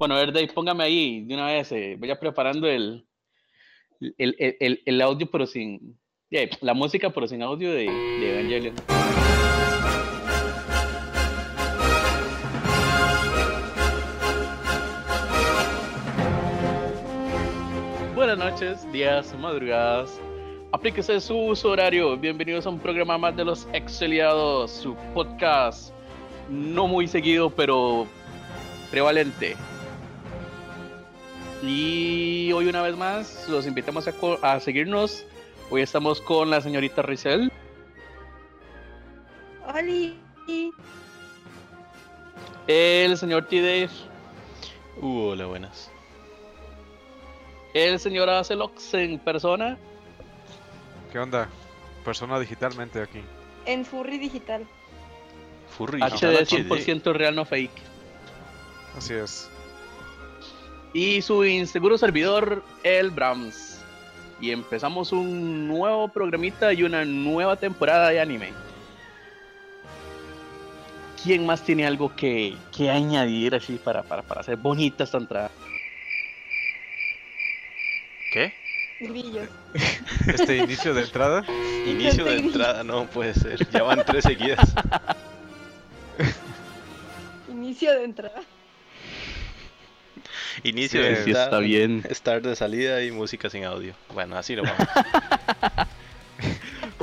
Bueno, a ver, Dave, póngame ahí de una vez, eh, vaya preparando el, el, el, el, el audio, pero sin. la música, pero sin audio de, de. Buenas noches, días, madrugadas. Aplíquese su uso horario. Bienvenidos a un programa más de los Exiliados, su podcast no muy seguido, pero prevalente. Y hoy una vez más los invitamos a, co- a seguirnos. Hoy estamos con la señorita Rizel, ¡Oli! el señor T-Dave, Uh, hola, buenas. el señor Acelox en persona ¿Qué onda? Persona digitalmente aquí. En Furry Digital. Furry. HD 100% real, no fake. Así es. Y su inseguro servidor, el Brahms. Y empezamos un nuevo programita y una nueva temporada de anime. ¿Quién más tiene algo que, que añadir así para, para, para hacer bonita esta entrada? ¿Qué? Grillos. Este inicio de entrada. Inicio de Gente entrada, no puede ser. Ya van tres seguidas. Inicio de entrada. Inicio Sí, de sí está bien. Start de salida y música sin audio. Bueno, así lo vamos.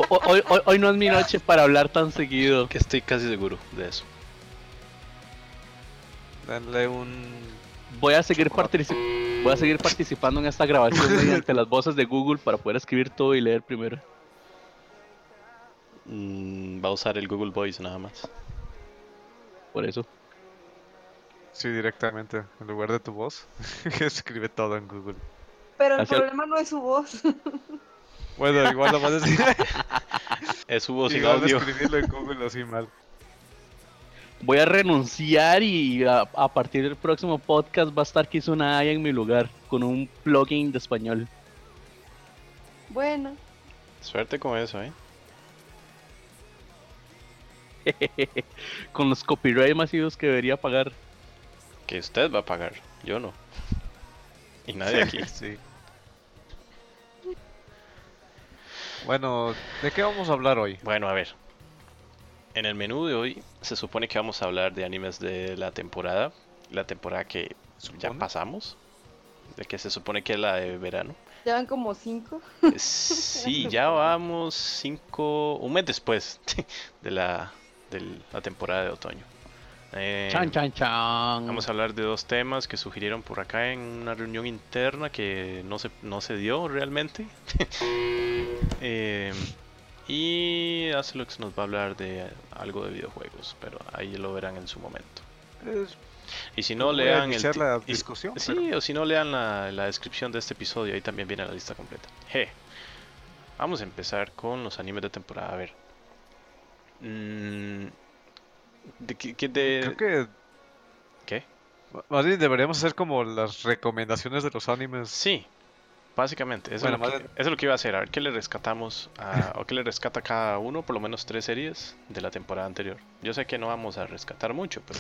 Hoy, hoy- hoy no es mi noche para hablar tan seguido. que estoy casi seguro de eso. Darle un. Voy a seguir, voy a seguir participando en esta grabación mediante las voces de Google para poder escribir todo y leer primero. Mm, va a usar el Google Voice nada más. Por eso. Sí, directamente. En lugar de tu voz. Escribe todo en Google. Pero el Hacia- problema no es su voz. Bueno, igual lo vas a decir. Es su voz igual audio. escribirlo en Google así mal. Voy a renunciar y a, a partir del próximo podcast va a estar Kizuna Aya en mi lugar con un plugin de español. Bueno, Suerte con eso, ¿eh? con los copyright masivos que debería pagar. Que usted va a pagar. Yo no. Y nadie aquí. Sí. Bueno, ¿de qué vamos a hablar hoy? Bueno, a ver. En el menú de hoy se supone que vamos a hablar de animes de la temporada. La temporada que ya pasamos. De que se supone que es la de verano. ya van como cinco. Sí, ya vamos cinco, un mes después de la, de la temporada de otoño. Eh, Chan, chan, chan. Vamos a hablar de dos temas que sugirieron por acá en una reunión interna que no se, no se dio realmente. Eh, y Acelux nos va a hablar de algo de videojuegos, pero ahí lo verán en su momento. Es- Y si no, lean el, la y- discusión. Sí, pero- o si no, lean la, la descripción de este episodio, ahí también viene la lista completa. Je. Vamos a empezar con los animes de temporada. A ver. Mm, ¿De qué? qué de- Creo que ¿Qué? más bien deberíamos hacer como las recomendaciones de los animes. Sí, básicamente. Eso, Bueno, es lo que, eso es lo que iba a hacer. A ver qué le rescatamos, a- o qué le rescata cada uno, por lo menos tres series de la temporada anterior. Yo sé que no vamos a rescatar mucho, pero.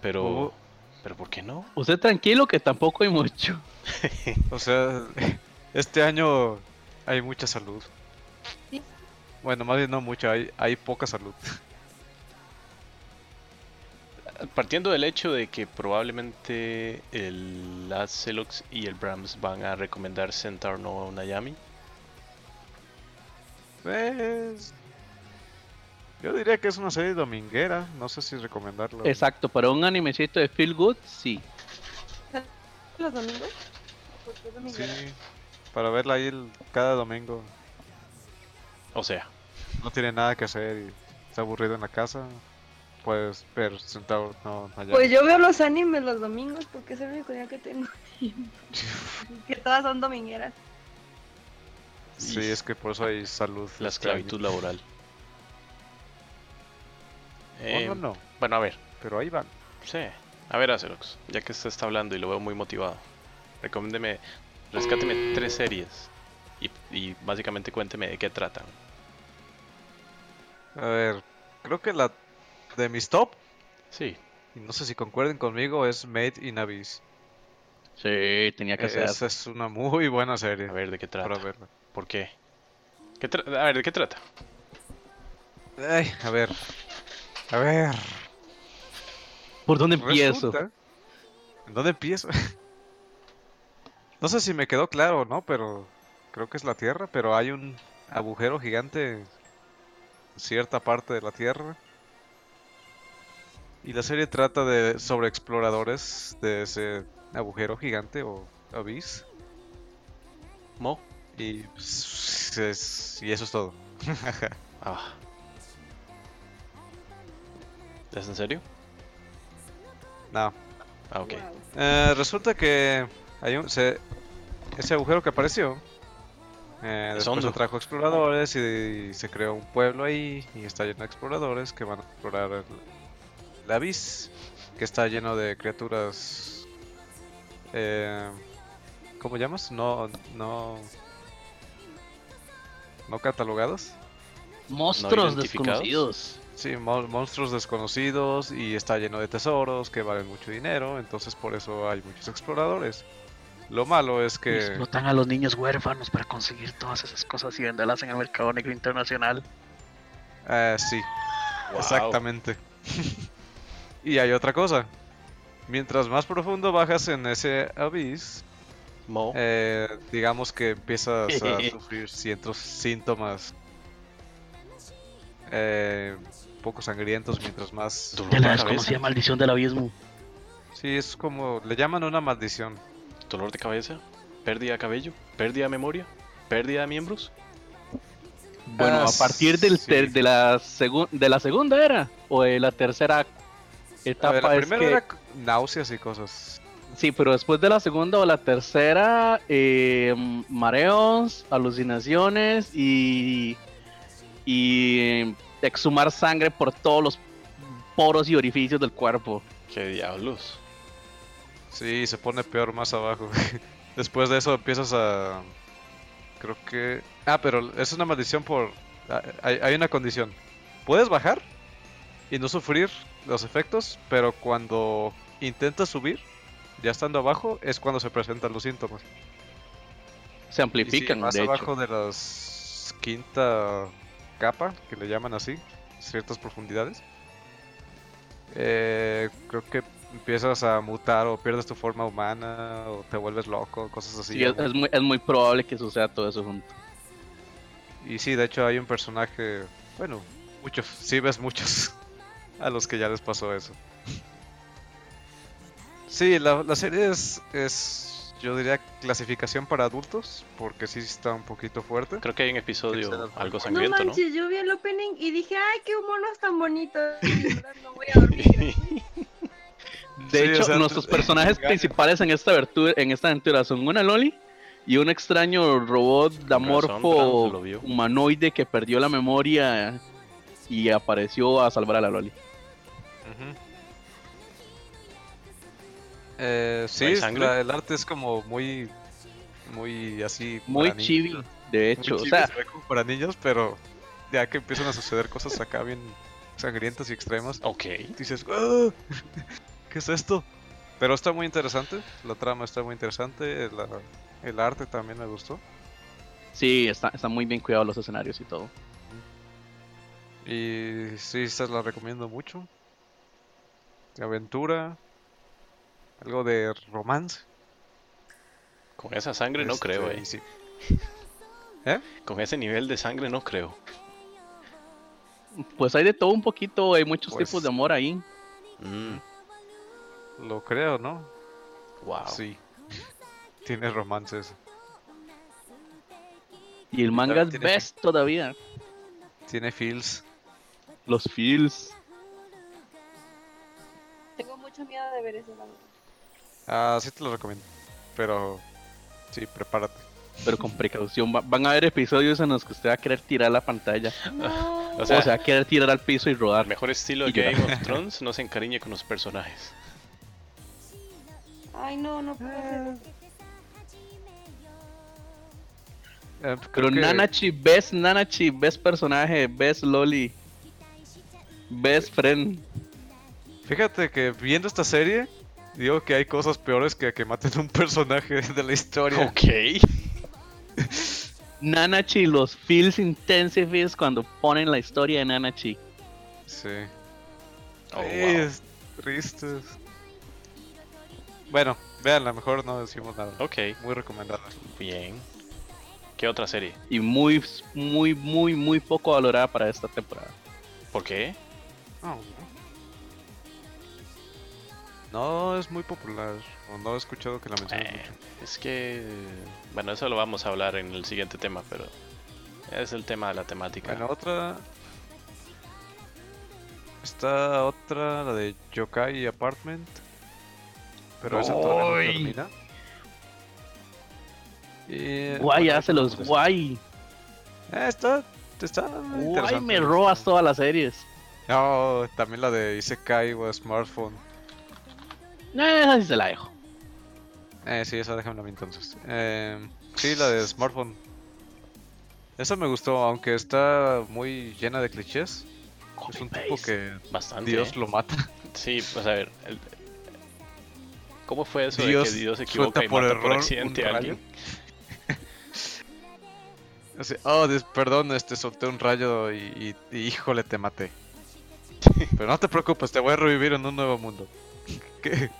Pero. Oh. Pero ¿por qué no? Usted tranquilo que tampoco hay mucho. O sea, este año hay mucha salud. Sí. Bueno, más bien no mucha, hay, hay poca salud. Partiendo del hecho de que probablemente el Azelox y el Brahms van a recomendar Centaur no Nayami. Pues, yo diría que es una serie dominguera, no sé si recomendarlo. Exacto, para un animecito de Feel Good, sí. ¿Los domingos? Sí, para verla ahí el- cada domingo. O sea, No tiene nada que hacer y está aburrido en la casa. Puedes ver sentado, no, allá. Pues yo veo los animes los domingos porque es el único día que tengo. que todas son domingueras. Sí, es que por eso hay salud. la este esclavitud laboral. No, Eh, no, no, Bueno, a ver. pero ahí van. Sí. A ver, Acelox, ya que usted está hablando y lo veo muy motivado, recomiéndeme, rescáteme tres series y, y básicamente cuénteme de qué tratan. A ver, creo que la de mis top Sí, y no sé si concuerden conmigo, es Made in Abyss. Sí, tenía que ser. Esa es una muy buena serie A ver, ¿de qué para trata? verla. ¿Por qué? ¿Qué a ver, ¿de qué trata? Ay, a ver. A ver. ¿Por dónde empiezo? Resulta- ¿En dónde empiezo? no sé si me quedó claro o no, pero creo que es la Tierra, pero hay un agujero gigante en cierta parte de la Tierra. Y la serie trata de sobre exploradores de ese agujero gigante o abyss. ¿Mo? Y, pues, es- y eso es todo. Ah. ¿Es en serio? No. Ah, ok. Wow. Eh, resulta que hay un, se- ese agujero que apareció. eh, Es después atrajo exploradores y, se creó un pueblo ahí y está lleno de exploradores que van a explorar el, abyss, que está lleno de criaturas. Eh, ¿Cómo llamas? No, no, no catalogados. Monstruos desconocidos. Sí, mon- monstruos desconocidos y está lleno de tesoros que valen mucho dinero, entonces por eso hay muchos exploradores. Lo malo es que... Explotan a los niños huérfanos para conseguir todas esas cosas y venderlas en el mercado negro internacional. eh, sí, Wow. exactamente. y hay otra cosa. Mientras más profundo bajas en ese abyss, Mo. eh, digamos que empiezas a sufrir ciertos síntomas eh, poco sangrientos mientras más... De la desconocida maldición del abismo. Sí, es como... le llaman una maldición. ¿Dolor de cabeza? ¿Pérdida de cabello? ¿Pérdida de memoria? ¿Pérdida de miembros? Bueno, Ah, a partir del sí. de, la de la segunda era o de la tercera etapa ver, la es primera que- era náuseas y cosas. Sí, pero después de la segunda o la tercera, eh, mareos, alucinaciones y, y eh, exhumar sangre por todos los poros y orificios del cuerpo. ¿Qué diablos? Sí, se pone peor más abajo. Después de eso empiezas a... Creo que... Ah, pero es una maldición por... ah, Hay, hay una condición. Puedes bajar y no sufrir los efectos, pero cuando intentas subir, ya estando abajo, es cuando se presentan los síntomas. Se Y amplifican, sí, más de hecho. abajo de las quinta capa, que le llaman así, ciertas profundidades, eh, creo que empiezas a mutar o pierdes tu forma humana o te vuelves loco, cosas así. Sí, es, es muy, es muy probable que suceda todo eso junto. Y sí, de hecho hay un personaje, bueno, muchos, sí ves muchos a los que ya les pasó eso. Sí, la, la serie es, es, yo diría, clasificación para adultos, porque sí está un poquito fuerte. Creo que hay un episodio algo sangriento, ¿no? manches, yo vi el opening y dije, ay, qué monos tan bonitos. De verdad no voy a dormir. De Sí, o hecho, sea, nuestros personajes principales en esta, aventura, en esta aventura son una Loli y un extraño robot vio. humanoide que perdió la memoria y apareció a salvar a la Loli. Eh, sí, la- el arte es como muy, muy así. Muy chibi, niños. de Muy hecho. O sea, se ve como para niños, pero ya que empiezan a suceder cosas acá bien sangrientas y extremas, Ok. dices, "Ah, ¿qué es esto? Pero está muy interesante, la trama está muy interesante, la- el arte también me gustó. sí, está- están muy bien cuidados los escenarios y todo. Y sí, esta la recomiendo mucho. De aventura, algo de romance. Con esa sangre no este, creo, eh. sí. Con ese nivel de sangre no creo. Pues hay de todo un poquito, hay muchos Pues- tipos de amor ahí. Mm, Lo creo, ¿no? wow. Sí. Tiene romances. Y el manga es best todavía. Tiene feels. Los feels. Mucho miedo de ver eso, la verdad. Ah, sí te lo recomiendo. Pero sí, prepárate. Pero con precaución. Va- van a haber episodios en los que usted va a querer tirar la pantalla. No. O O sea, sea, va a querer tirar al piso y Al rodar. mejor estilo de Y llorar. Game of Thrones no se encariñe con los personajes. Ay, no, no puedo hacerlo. Eh, Pero creo que- Nanachi, best Nanachi, best personaje, best Loli, best friend. Fíjate que viendo esta serie, digo que hay cosas peores que que maten un personaje de la historia. Ok. Nanachi, los feels intensives cuando ponen la historia de Nanachi. Sí. Oh, wow. es tristes. Bueno, vean, a lo mejor no decimos nada. Ok, Muy recomendada. bien. ¿Qué otra serie? Y muy, muy, muy, muy poco valorada para esta temporada. ¿Por qué? Oh, no. No es muy popular. O no he escuchado que la mencionen Eh, mucho. es que... Bueno, eso lo vamos a hablar en el siguiente tema, pero... Es el tema de la temática. Bueno, otra. Está otra, la de Yokai Apartment. Pero esa todavía no termina. Y, Guay, bueno, hace los pues, guay. eh, está, está Guay, me robas todas las series. No, también la de Isekai o Smartphone. Eh, esa sí se la dejo. Eh, sí, esa déjamela a mí entonces. Eh, sí, la de Smartphone. Esa me gustó, aunque está muy llena de clichés. Es un tipo que Bastante. Dios ¿eh? lo mata. Sí, pues a ver... el- ¿Cómo fue eso Dios de que Dios se equivoca y por mata por error accidente un a alguien? Así, oh, perdón, este, solté un rayo y, y- y híjole, te maté. Pero no te preocupes, te voy a revivir en un nuevo mundo. ¿Qué?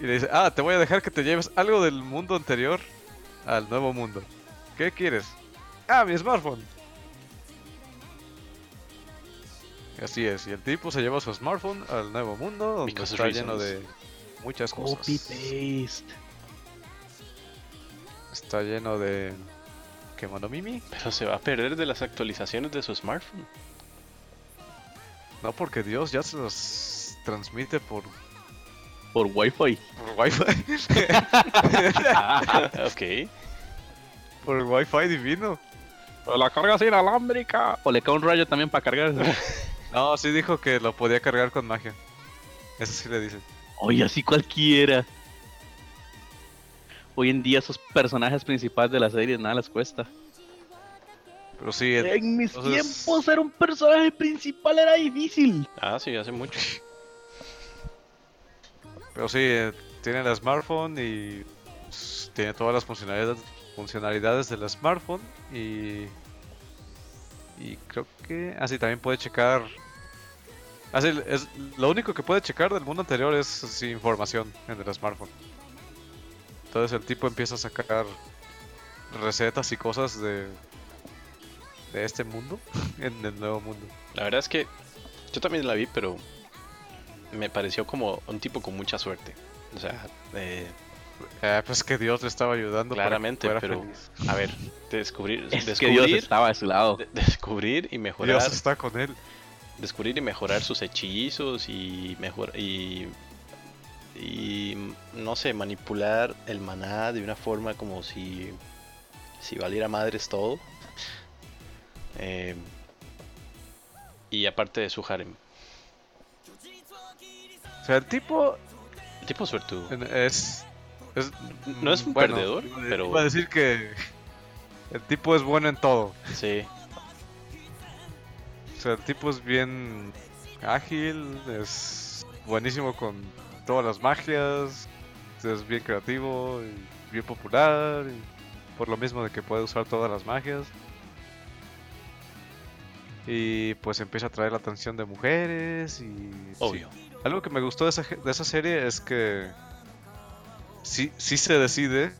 Y le dice, ah, te voy a dejar que te lleves algo del mundo anterior al nuevo mundo. ¿Qué quieres? Ah, mi smartphone. Así es, y el tipo se lleva su smartphone al nuevo mundo donde Because está lleno de muchas cosas. Copy paste. Está lleno de... ¿Qué Mimi? Pero se va a perder de las actualizaciones de su smartphone. No, porque Dios ya se los transmite por, Por wifi. por Wi-Fi. ok. por el Wi-Fi divino. Pero la cargas inalámbrica. O le cae un rayo también para cargarse. No, sí dijo que lo podía cargar con magia. Eso sí le dicen. Oye, así cualquiera. Hoy en día esos personajes principales de la serie nada les cuesta. Pero sí, En mis tiempos ser un personaje principal era difícil. Ah, sí, hace mucho. Pero sí, eh, tiene el smartphone y pues, tiene todas las funcionalidades, funcionalidades del smartphone y y creo que así también puede checar. Así es lo único que puede checar del mundo anterior es sí, información en el smartphone. Entonces el tipo empieza a sacar recetas y cosas de de este mundo en el nuevo mundo. La verdad es que yo también la vi, pero me pareció como un tipo con mucha suerte. O sea, eh, Eh, pues que Dios le estaba ayudando. para que claramente, fuera pero feliz. a ver, descubrir, Es que descubrir, Dios estaba de su lado. de- descubrir y mejorar, Dios está con él. descubrir y mejorar sus hechizos y mejor y y no sé, manipular el maná de una forma como si si valiera madres todo. Eh, y aparte de su harem. O sea, el tipo El tipo suertudo. es. es- No es un bueno, perdedor, pero- Iba a decir que. El tipo es bueno en todo. Sí, O sea, el tipo es bien ágil, es buenísimo con todas las magias, es bien creativo y bien popular, y por lo mismo de que puede usar todas las magias. Y pues empieza a atraer la atención de mujeres y... sí. obvio. Algo que me gustó de esa, de esa serie es que sí, sí se decide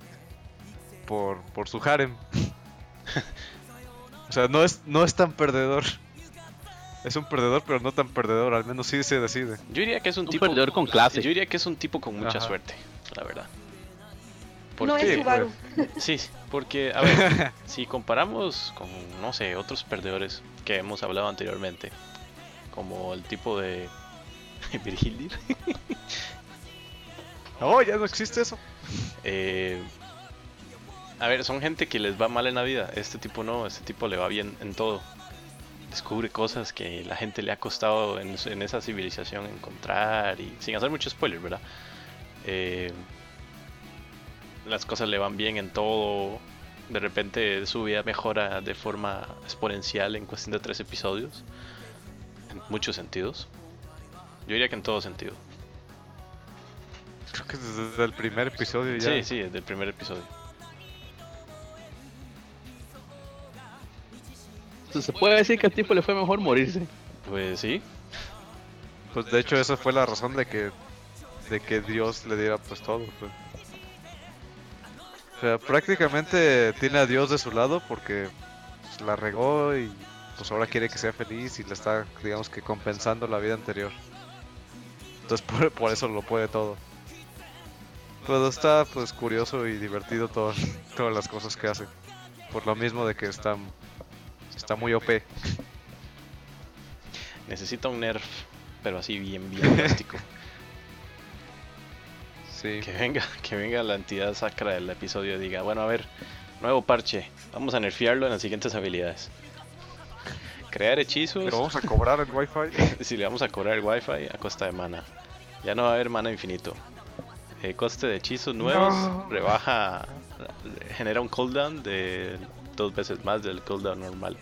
por, por su harem. o sea, no es, no es tan perdedor. Es un perdedor, pero no tan perdedor. Al menos sí se decide. Yo diría que es un, Un tipo perdedor con clase. Yo diría que es un tipo con mucha Ajá. suerte, la verdad. No Porque- es Subaru. Sí, porque, a ver, si comparamos con, no sé, otros perdedores que hemos hablado anteriormente, como el tipo de Virgilir, Oh, ya no existe eso. eh, a ver, son gente que les va mal en la vida. Este tipo no, este tipo le va bien en todo. Descubre cosas que la gente le ha costado en esa civilización encontrar y sin hacer mucho spoiler, ¿verdad? Eh, las cosas le van bien en todo. De repente su vida mejora de forma exponencial en cuestión de tres episodios. En muchos sentidos. Yo diría que en todo sentido. Creo que desde el primer episodio ya. Sí, sí, desde el primer episodio. Entonces, se puede decir que al tipo le fue mejor morirse. Pues sí, Pues de hecho esa fue la razón de que de que Dios le diera pues todo. pues. Sea, prácticamente tiene a Dios de su lado porque pues, la regó y pues ahora quiere que sea feliz y le está, digamos que compensando la vida anterior. Entonces por, por eso lo puede todo. Pero está pues curioso y divertido todo- todas las cosas que hace. Por lo mismo de que está, está muy OP. necesita un nerf, pero así bien, bien drástico. Sí. Que venga, que venga la entidad sacra del episodio y diga, bueno, a ver, nuevo parche, vamos a nerfearlo en las siguientes habilidades. Crear hechizos, Pero vamos a cobrar el wifi. si le vamos a cobrar el wifi a costa de mana. Ya no va a haber mana infinito. Eh, coste de hechizos nuevos, No. rebaja, genera un cooldown de dos veces más del cooldown normal.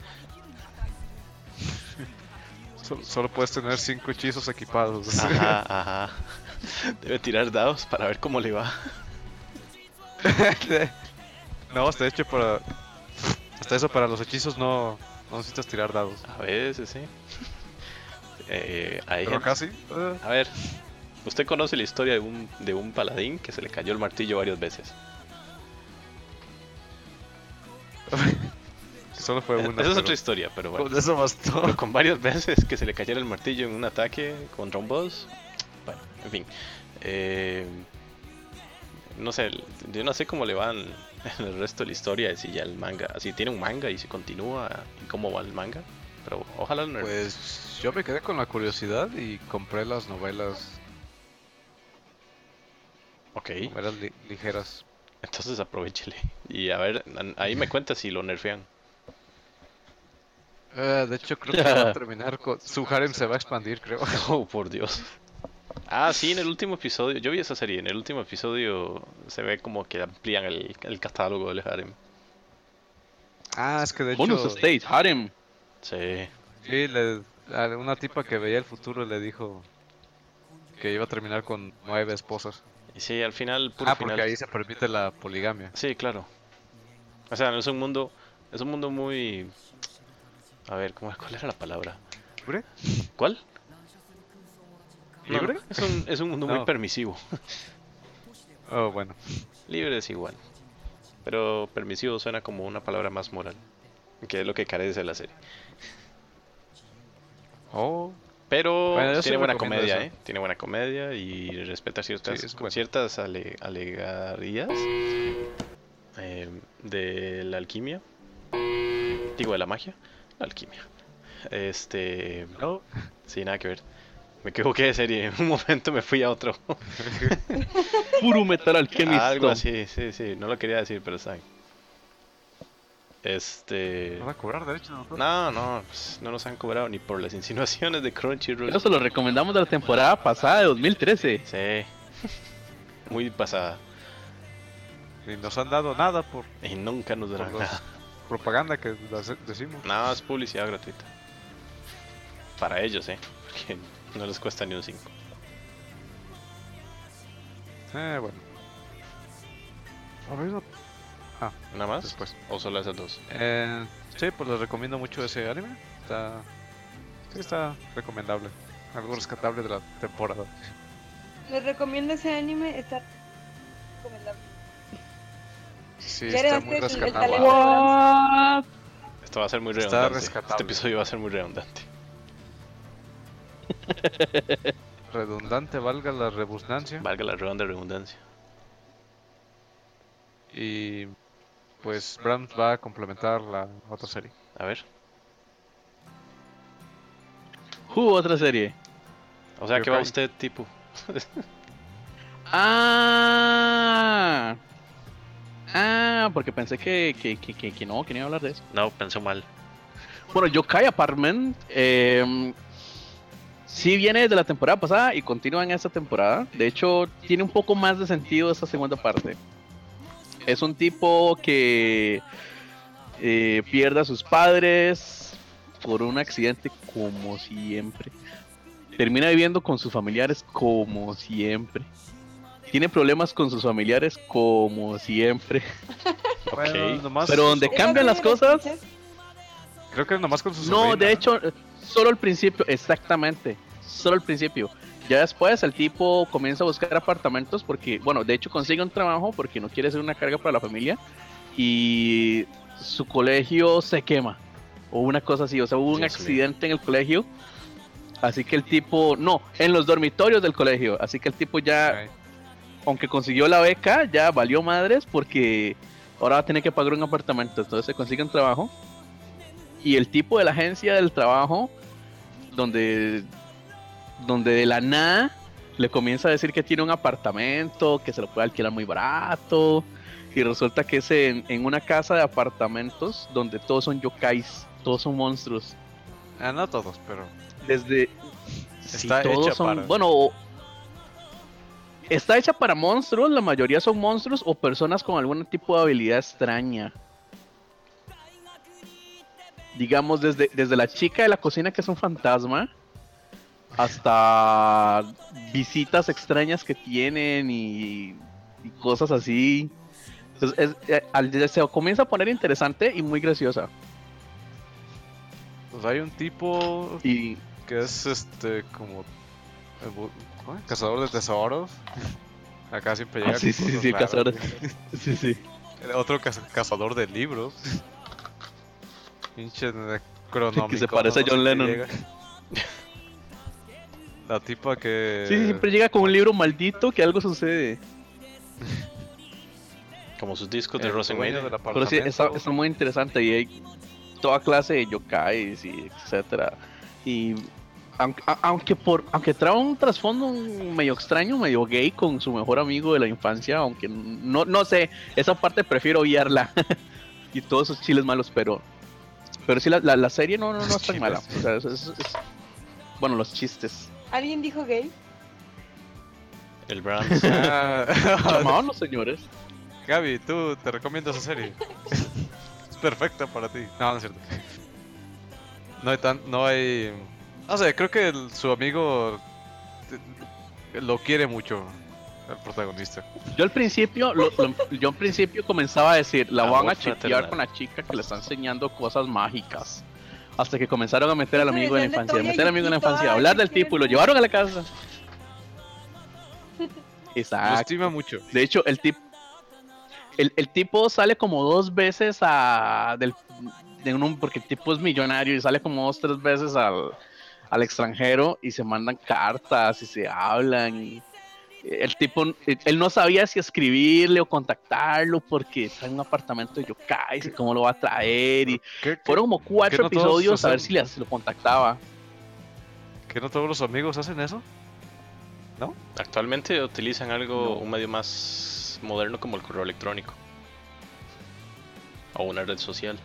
Solo, solo puedes tener cinco hechizos equipados. Ajá, ajá. Debe tirar dados para ver cómo le va. no, hasta hecho para. Hasta eso para los hechizos no, no necesitas tirar dados. A veces, sí. Eh, hay Pero gente- casi. eh, A ver, usted conoce la historia de un, de un paladín que se le cayó el martillo varias veces. solo fue una. Esa es otra historia, pero bueno. Con eso bastó. Pero con varias veces que se le cayera el martillo en un ataque contra un boss. En fin. Eh, no sé, yo no sé cómo le van en el resto de la historia, si ya el manga, si tiene un manga y si continúa, y cómo va el manga. Pero ojalá no. Pues yo me quedé con la curiosidad y compré las novelas, ok, novelas li- ligeras. entonces aprovechele. Y a ver, ahí me cuenta si lo nerfean. Eh, de hecho, creo que va a terminar con. Su harem se va a expandir, creo. Oh, por Dios. Ah, sí, en el último episodio, yo vi esa serie, en el último episodio se ve como que amplían el, el catálogo del harem. Ah, es que de Bonus hecho. stage, harem. Sí, Sí, le- a una tipa que veía el futuro le dijo que iba a terminar con nueve esposas. y sí, al final, puro Ah, porque final. ahí se permite la poligamia. Sí, claro. O sea, es un mundo, es un mundo muy... A ver, ¿cómo, ¿cuál era la palabra? ¿Libre? ¿Cuál? No, ¿Libre? es, un, es un mundo muy permisivo. Oh, bueno. Libre es igual. Pero permisivo suena como una palabra más moral. Que es lo que carece de la serie. Oh, Pero Bueno, tiene buena comedia, eso. ¿eh? Tiene buena comedia y respeta ciertas, Sí, bueno. ciertas ale- alegarías eh, de la alquimia. Digo, de la magia. La alquimia. Este. no. Sí, nada que ver. Me equivoqué de serie. En un momento me fui a otro. Puro metal alchemist. Algo así, sí, sí. No lo quería decir, pero está bien. Este. ¿Van a cobrar derecho de autor? No, no, pues, no nos han cobrado ni por las insinuaciones de Crunchyroll. Eso se lo recomendamos de la temporada pasada de 2013. Sí. Muy pasada. Ni nos han dado nada por, Y nunca nos darán nada. propaganda que decimos. Nada, es publicidad gratuita. Para ellos, eh. Porque no les cuesta ni un 5. Eh, bueno. A ver, no- ¿Nada más? después. ¿O solo esas dos? Eh, sí, pues les recomiendo mucho ese anime. Está, sí, está recomendable. Algo rescatable de la temporada. Les recomiendo ese anime, está recomendable. Sí, está muy rescatable. Esto va a ser muy Está redundante. rescatable. Este episodio va a ser muy redundante. Redundante, valga la redundancia. Valga la redonda redundancia. Y pues Bram va a complementar la otra serie. A ver. Hubo otra serie. O sea, Yo ¿qué va usted, tipo? Ah. Ah, porque pensé que, que, que, que, que no, que no iba a hablar de eso. No, pensó mal. Bueno, Yokai Apartment eh, sí viene de la temporada pasada y continúa en esta temporada. De hecho, tiene un poco más de sentido esta segunda parte. Es un tipo que eh, pierde a sus padres por un accidente, como siempre. Termina viviendo con sus familiares como siempre. Tiene problemas con sus familiares como siempre. Bueno, Ok. nomás- Pero donde ¿Ella cambian las cosas... Creo que nomás con su No, sobrina. de hecho, solo al principio, exactamente. Solo al principio. Ya después el tipo comienza a buscar apartamentos porque, bueno, de hecho consigue un trabajo porque no quiere ser una carga para la familia. Y su colegio se quema. O una cosa así. O sea, hubo un accidente en el colegio. Así que el tipo, no, en los dormitorios del colegio. Así que el tipo ya, aunque consiguió la beca, ya valió madres porque ahora va a tener que pagar un apartamento. Entonces se consigue un trabajo. Y el tipo de la agencia del trabajo, donde, donde de la nada le comienza a decir que tiene un apartamento, que se lo puede alquilar muy barato. Y resulta que es en, en una casa de apartamentos donde todos son yokais, todos son monstruos. Ah, no todos, pero. Desde. Está todos hecha son. para- Bueno. Está hecha para monstruos, la mayoría son monstruos o personas con algún tipo de habilidad extraña. Digamos, desde, desde la chica de la cocina que es un fantasma, hasta visitas extrañas que tienen y, y cosas así. Entonces, es- eh, al- se comienza a poner interesante y muy graciosa. Pues hay un tipo Y que es este como. el. Cazador de tesoros. Acá siempre llega. Ah, sí, sí, sí, cazador. sí, sí. El Otro caza- cazador de libros. Pinche cronómico. Que se parece a John Lennon. La tipa que. Sí, siempre llega con un libro maldito que algo sucede. Como sus discos de del Pero sí, está, está muy interesante y hay toda clase de yokais y etcétera. Y aunque, aunque por aunque trae un trasfondo medio extraño, medio gay con su mejor amigo de la infancia, aunque no, no sé, esa parte prefiero obviarla. y todos esos chiles malos, pero pero sí la, la, la serie no, no, no es tan mala. O sea, es- es- es- bueno, los chistes. ¿Alguien dijo gay? El Brahms. Ah, Llamaban los señores. Gaby, tú te recomiendo esa serie. es perfecta para ti. No, no es cierto. No hay tan, no hay. No sé, creo que el- su amigo te- lo quiere mucho, el protagonista. Yo al principio, lo- lo- yo al principio comenzaba a decir, la Amor van a chequear con la chica que le está enseñando cosas mágicas. Hasta que comenzaron a meter al amigo de la infancia, meter al amigo de la infancia, hablar del tipo y lo llevaron a la casa. Lo Exacto. estima mucho. De hecho, el tipo, el, el tipo sale como dos veces a del, de un, porque el tipo es millonario y sale como dos tres veces al, al extranjero y se mandan cartas y se hablan y el tipo él no sabía si escribirle o contactarlo porque está en un apartamento de yokais y cómo lo va a traer y ¿Qué, qué- fueron como cuatro no episodios a ver si le- si lo contactaba. que no todos los amigos hacen eso? Actualmente utilizan algo, No. un medio más moderno como el correo electrónico. O una red social.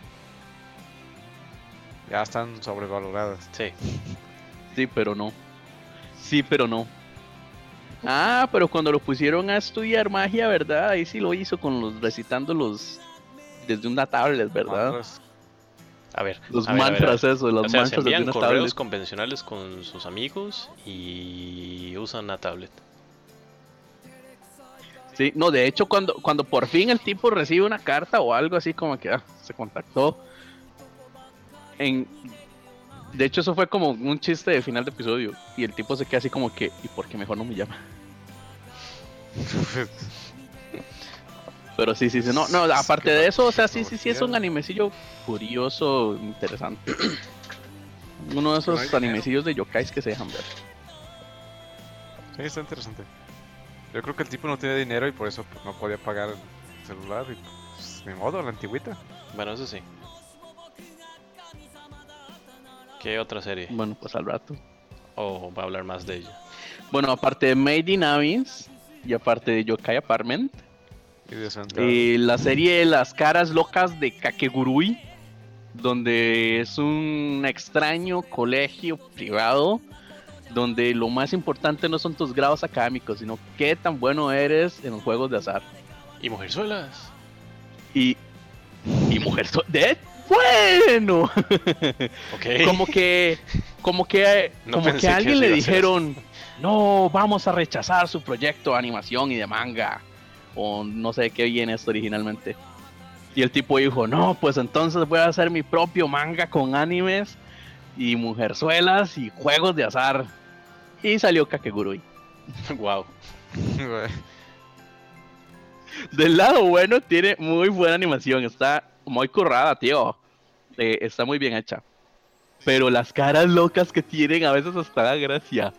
Ya están sobrevaloradas. Sí. Sí, pero no. Sí, pero no. Ah, pero cuando lo pusieron a estudiar magia, ¿verdad? Ahí sí lo hizo con los recitando los desde una tablet, ¿verdad? Mantras. A ver. Los a ver, mantras, eso, los O sea, se mantras desde envían una correos tablet. convencionales con sus amigos y usan una tablet. Sí, no, de hecho, cuando, cuando por fin el tipo recibe una carta o algo así como que ah, se contactó. En, de hecho, eso fue como un chiste de final de episodio. Y el tipo se queda así como que, ¿y por qué mejor no me llama? Pero sí, sí, sí. No, no, aparte de eso, o sea, sí, sí, sí, es un animecillo curioso, interesante. Uno de esos dinero. animecillos de yokais que se dejan ver. Sí, está interesante. Yo creo que el tipo no tiene dinero y por eso pues, no podía pagar el celular. Y pues, ni modo, la antigüita. Bueno, eso sí. ¿Qué otra serie? Bueno, pues al rato. ¿O va a hablar más de ella? Bueno, aparte de Made in Abyss y aparte de Yokai Apartment, Y eh, la serie Las caras locas de Kakegurui, donde es un extraño colegio privado, donde lo más importante no son tus grados académicos, sino qué tan bueno eres en los juegos de azar. ¿Y Mujerzuelas? Y, y mujer, de, bueno. Como que, como que, No como que a alguien le dijeron, no, vamos a rechazar su proyecto de animación y de manga. O no sé qué viene esto originalmente. Y el tipo dijo, no, pues entonces voy a hacer mi propio manga con animes y mujerzuelas y juegos de azar. Y salió Kakegurui. wow. Del lado bueno tiene muy buena animación, está muy currada, tío. Eh, está muy bien hecha. Pero las caras locas que tienen a veces hasta da gracia.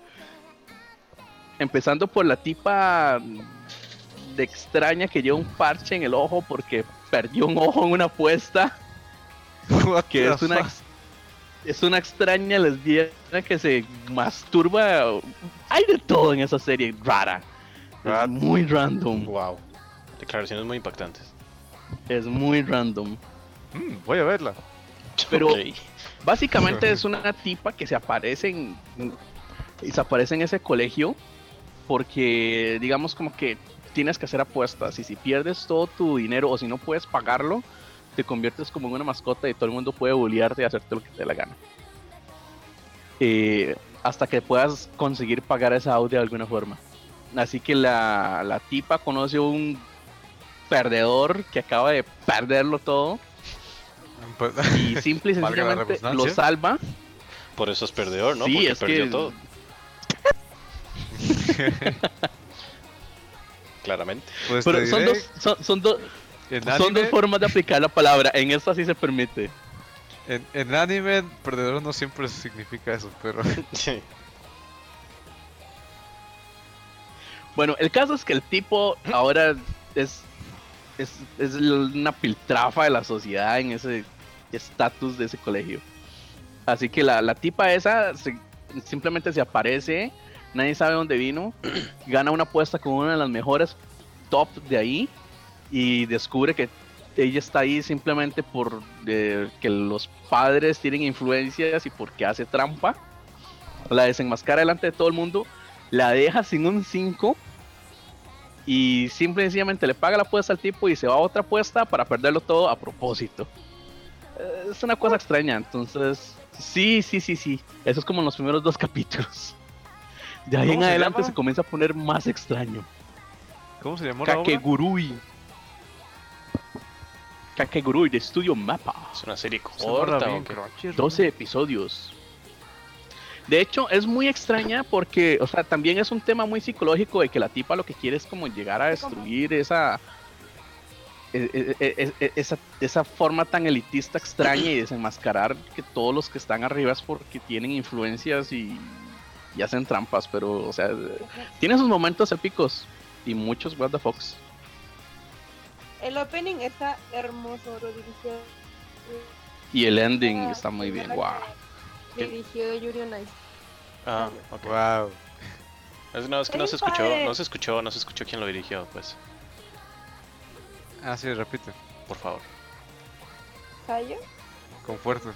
Empezando por la tipa de extraña que lleva un parche en el ojo porque perdió un ojo en una apuesta. Que es una, es una extraña lesbiana que se masturba. Hay de todo en esa serie rara. Muy random. Wow. Declaraciones muy impactantes. Es muy random. Mm, voy a verla. Pero-. Básicamente es una tipa que se aparece en, y se aparece en ese colegio porque digamos como que tienes que hacer apuestas y si pierdes todo tu dinero o si no puedes pagarlo, te conviertes como en una mascota y todo el mundo puede bullearte y hacerte lo que te dé la gana. Eh, hasta que puedas conseguir pagar esa audio de alguna forma. Así que la, la tipa conoce un perdedor que acaba de perderlo todo Pues, y simple y sencillamente lo salva Por eso es perdedor, ¿no? Sí, Porque es perdió que- todo. Claramente. pues Pero son dos, son, son dos, en, son dos formas de aplicar la palabra. En esta sí se permite. en, en anime, perdedor no siempre significa eso, pero Sí. Bueno, el caso es que el tipo ahora es, es, es una piltrafa de la sociedad en ese estatus de ese colegio. Así que la, la tipa esa simplemente se aparece, nadie sabe dónde vino, gana una apuesta con una de las mejores top de ahí y descubre que ella está ahí simplemente por eh, que los padres tienen influencias y porque hace trampa. La desenmascara delante de todo el mundo, la deja sin un 5 y simple y sencillamente le paga la apuesta al tipo y se va a otra apuesta para perderlo todo a propósito. Eh, Es una cosa extraña, entonces sí, sí, sí, sí. Eso es como en los primeros dos capítulos. De ahí ¿Cómo en se adelante llama? se comienza a poner más extraño. ¿cómo se llamó la obra? Kakegurui. Kakegurui de Estudio Mapa. Es una serie corta. bien, ¿o qué? Crunchyroll. 12 episodios. De hecho, es muy extraña porque, o sea, también es un tema muy psicológico de que la tipa lo que quiere es como llegar a destruir esa, e- e- e- esa, esa forma tan elitista extraña y desenmascarar que todos los que están arriba es porque tienen influencias y, y hacen trampas, pero, o sea, tiene sus momentos épicos y muchos What the Fox. El opening está hermoso, lo dirigió. Y el ending está muy bien, wow. Dirigió Yuri on Ice. Ah, ok. Wow. Es, no, es que no se escuchó, padre. no se escuchó, no se escuchó quién lo dirigió, pues. Ah, sí, repite. Por favor. ¿Sayo? Con fuerza.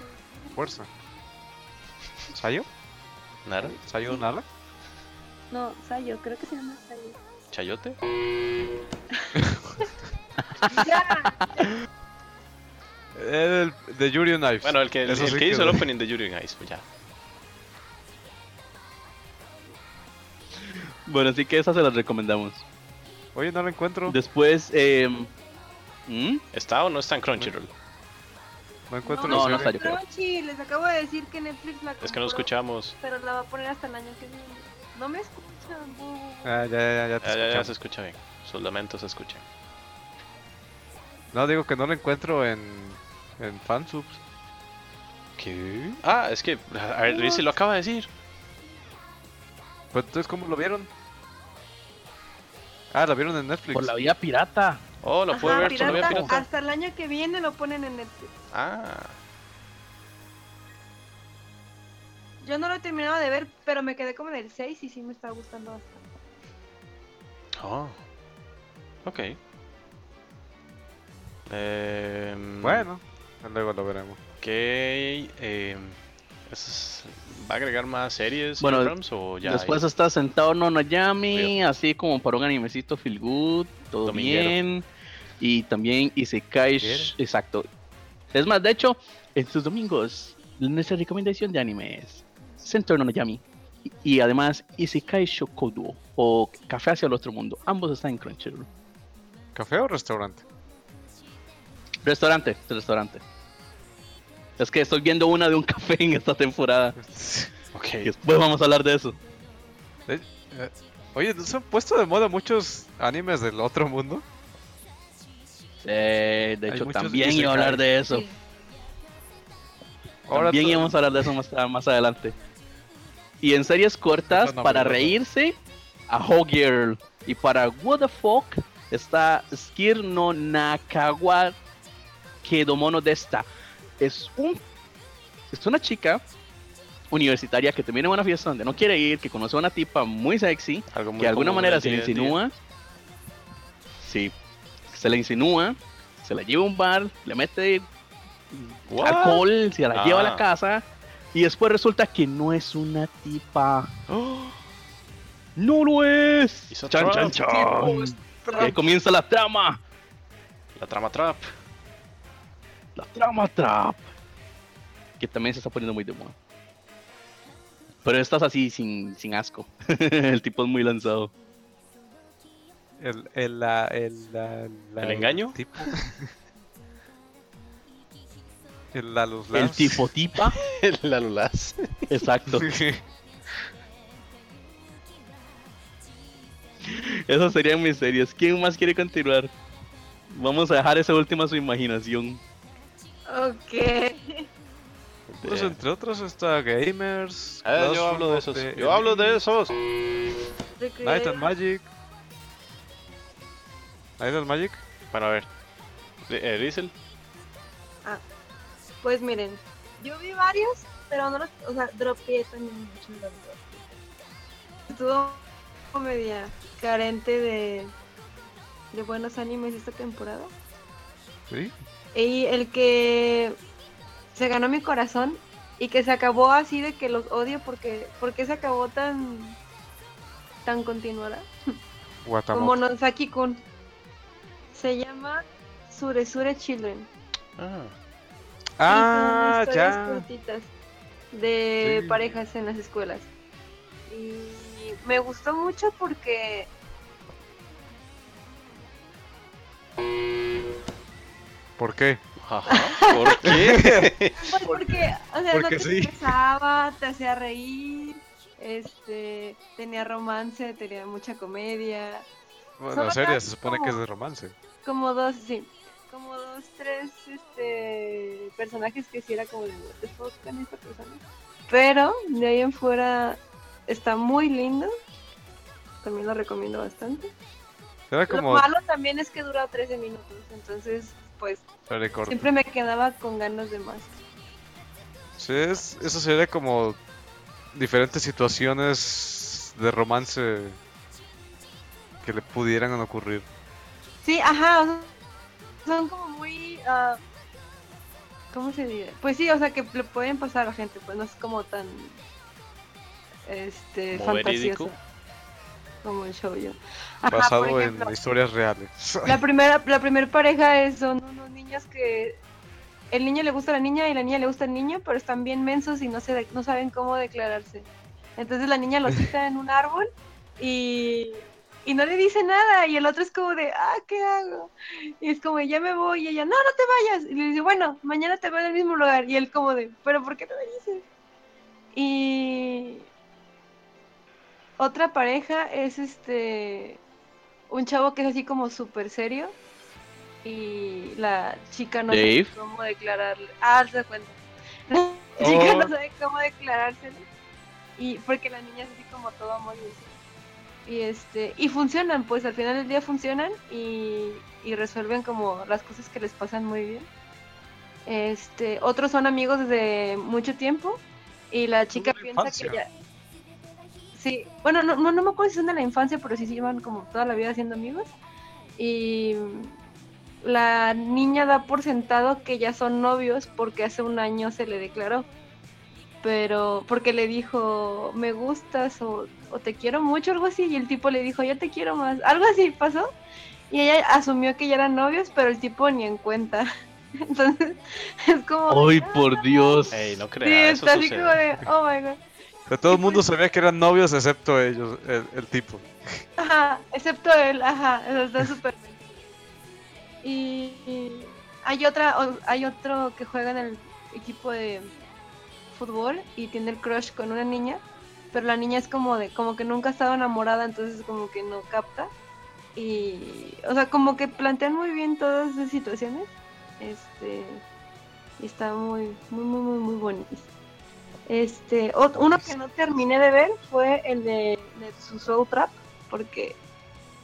Fuerza. ¿Sayo? ¿Nara? ¿Sayo Nala? No, Sayo, creo que se llama Sayo. ¿Chayote? Ya, El de Yuri on Ice. Bueno, el que, el, Eso el sí que hizo el opening de Yuri on Ice, pues ya. Bueno, así que esa se las recomendamos. Oye, no lo encuentro. Después, eh, ¿hmm? ¿Está o no está en Crunchyroll? No encuentro No, la no está, yo creo. Crunchy, les acabo de decir que Netflix la Es que no escuchamos. Pero la va a poner hasta el año que viene. No me escuchan. Ah, ya, ya, ya, te Ya, ya, se escucha bien. Sus lamentos se escuchan. No, digo que no lo encuentro en, en fansubs. ¿Qué? Ah, es que. A ver, Rizzy lo acaba de decir. Pero entonces, ¿cómo lo vieron? Ah, la vieron en Netflix. Por la vía pirata. Oh, lo puede Ajá, ver pirata. Hasta el año que viene lo ponen en Netflix. Ah, Yo no lo he terminado de ver, pero me quedé como en el 6 y sí me está gustando bastante. oh. Ok. Em, Bueno, luego lo veremos. Ok. em, ¿eso es- ¿Va a agregar más series? Bueno, Abrams, o ya Después hay? está sentado no Nayami, así como para un animecito feel good, todo Dominguero. bien. Y también Isekai, exacto. Es más, de hecho, estos domingos, nuestra recomendación de anime es Sentor no Yami. Y, y además, Isekai Shokoduo o Café hacia el otro mundo. Ambos están en Crunchyroll. ¿Café o restaurante? Restaurante, restaurante. Es que estoy viendo una de un café en esta temporada. Ok. Y después vamos a hablar de eso. Eh, eh, Oye, ¿no se han puesto de moda muchos animes del otro mundo? Eh, de hecho, también iba a hablar de eso. Sí. Ahora También to- íbamos a hablar de eso más, más adelante. Y en series cortas, no para reírse, a Hogirl. Y para What the Fuck está Skir no Nakawa Kedomono Desta. Es un es una chica universitaria que termina en una fiesta donde no quiere ir, que conoce a una tipa muy sexy, Algo muy que de alguna manera se le insinúa. Sí, se le insinúa, se la lleva a un bar, le mete What? alcohol, se la lleva a la Ah. casa y después resulta que no es una tipa. ¡Oh! ¡No lo es! Chan, chan, chan. Y ahí comienza la trama. La trama trap. La trama trap. Que también se está poniendo muy de moda. Pero estás así sin, sin asco. El tipo es muy lanzado. El, el, la- el, la- la- ¿El engaño? tipo. el El tipo tipa. la Lulaz. Exacto. Esas serían mis series. ¿Quién más quiere continuar? Vamos a dejar esa última a su imaginación. Ok. Pues entre otros está Gamers. Ah, yo hablo de esos. Yo hablo de esos. Night and Magic. Night and Magic. Bueno, a ver. Eh, Rizel. Pues miren, yo vi varios, pero no los, o sea, dropeé también mucho los. Estuvo media carente de, de buenos animes esta temporada. Sí. Y el que se ganó mi corazón y que se acabó así de que los odio porque porque se acabó tan tan continuada como. Nonsaki Kun. Se llama Suresure Children. Ah. Ah, Y son ya. cortitas de Sí. parejas en las escuelas. Y me gustó mucho porque ¿Por qué? Ajá. ¿Por qué? Pues porque, o sea, Porque no te sí. estresaba, te hacía reír, este, tenía romance, tenía mucha comedia, Bueno, Solo la serie se supone que es de romance. como dos, sí, como dos, tres, este, personajes que sí era como de, what the fuck con esta persona. Pero de ahí en fuera está muy lindo, también lo recomiendo bastante. Era Lo malo también es que dura 13 minutos, entonces, pues, siempre me quedaba con ganas de más. Sí, es, eso sería como diferentes situaciones de romance que le pudieran ocurrir. Sí, ajá, o sea, son como muy, ah, ¿cómo se dice? Pues sí, o sea, que le pueden pasar a la gente, pues no es como tan, este, Como verídico. fantasioso como el show yo. Ajá, basado ejemplo, en historias reales. la primera, la primera pareja es, son unos niños que el niño le gusta a la niña y la niña le gusta al niño, pero están bien mensos y no se, no saben cómo declararse. Entonces la niña lo cita en un árbol y, y no le dice nada y el otro es como de, ah, ¿qué hago? Y es como, ya me voy y ella, no, no te vayas. Y le dice, bueno, mañana te veo en el mismo lugar. Y él como de, pero ¿por qué no me dices? Y otra pareja es este, un chavo que es así como súper serio y la chica no Dave. sabe cómo declararle. Ah, se da cuenta. La chica Oh. no sabe cómo declarárselo. Y porque la niña es así como todo amor y eso. Y este, y funcionan, pues al final del día funcionan y, y resuelven como las cosas que les pasan muy bien. Este, otros son amigos desde mucho tiempo y la chica piensa infancia. que ya Sí, bueno, no, no, no me acuerdo si son de la infancia, pero sí se llevan como toda la vida siendo amigos. Y la niña da por sentado que ya son novios porque hace un año se le declaró. Pero porque le dijo, me gustas o, o te quiero mucho, algo así. Y el tipo le dijo, yo te quiero más. Algo así pasó. Y ella asumió que ya eran novios, pero el tipo ni en cuenta. Entonces, es como. ¡Ay, por Dios! Ey, no Sí, creas, eso está así como de. Oh my god. Pero todo el mundo sabía que eran novios excepto ellos, el, tipo. Ajá, excepto él, ajá, eso está súper bien. Y, hay otra, hay otro que juega en el equipo de fútbol y tiene el crush con una niña, pero la niña es como de, como que nunca ha estado enamorada, entonces como que no capta. Y, o sea, como que plantean muy bien todas esas situaciones. Este, y está muy, muy, muy, muy, muy bonito. Este, uno que no terminé de ver fue el de, de su Soul Trap, porque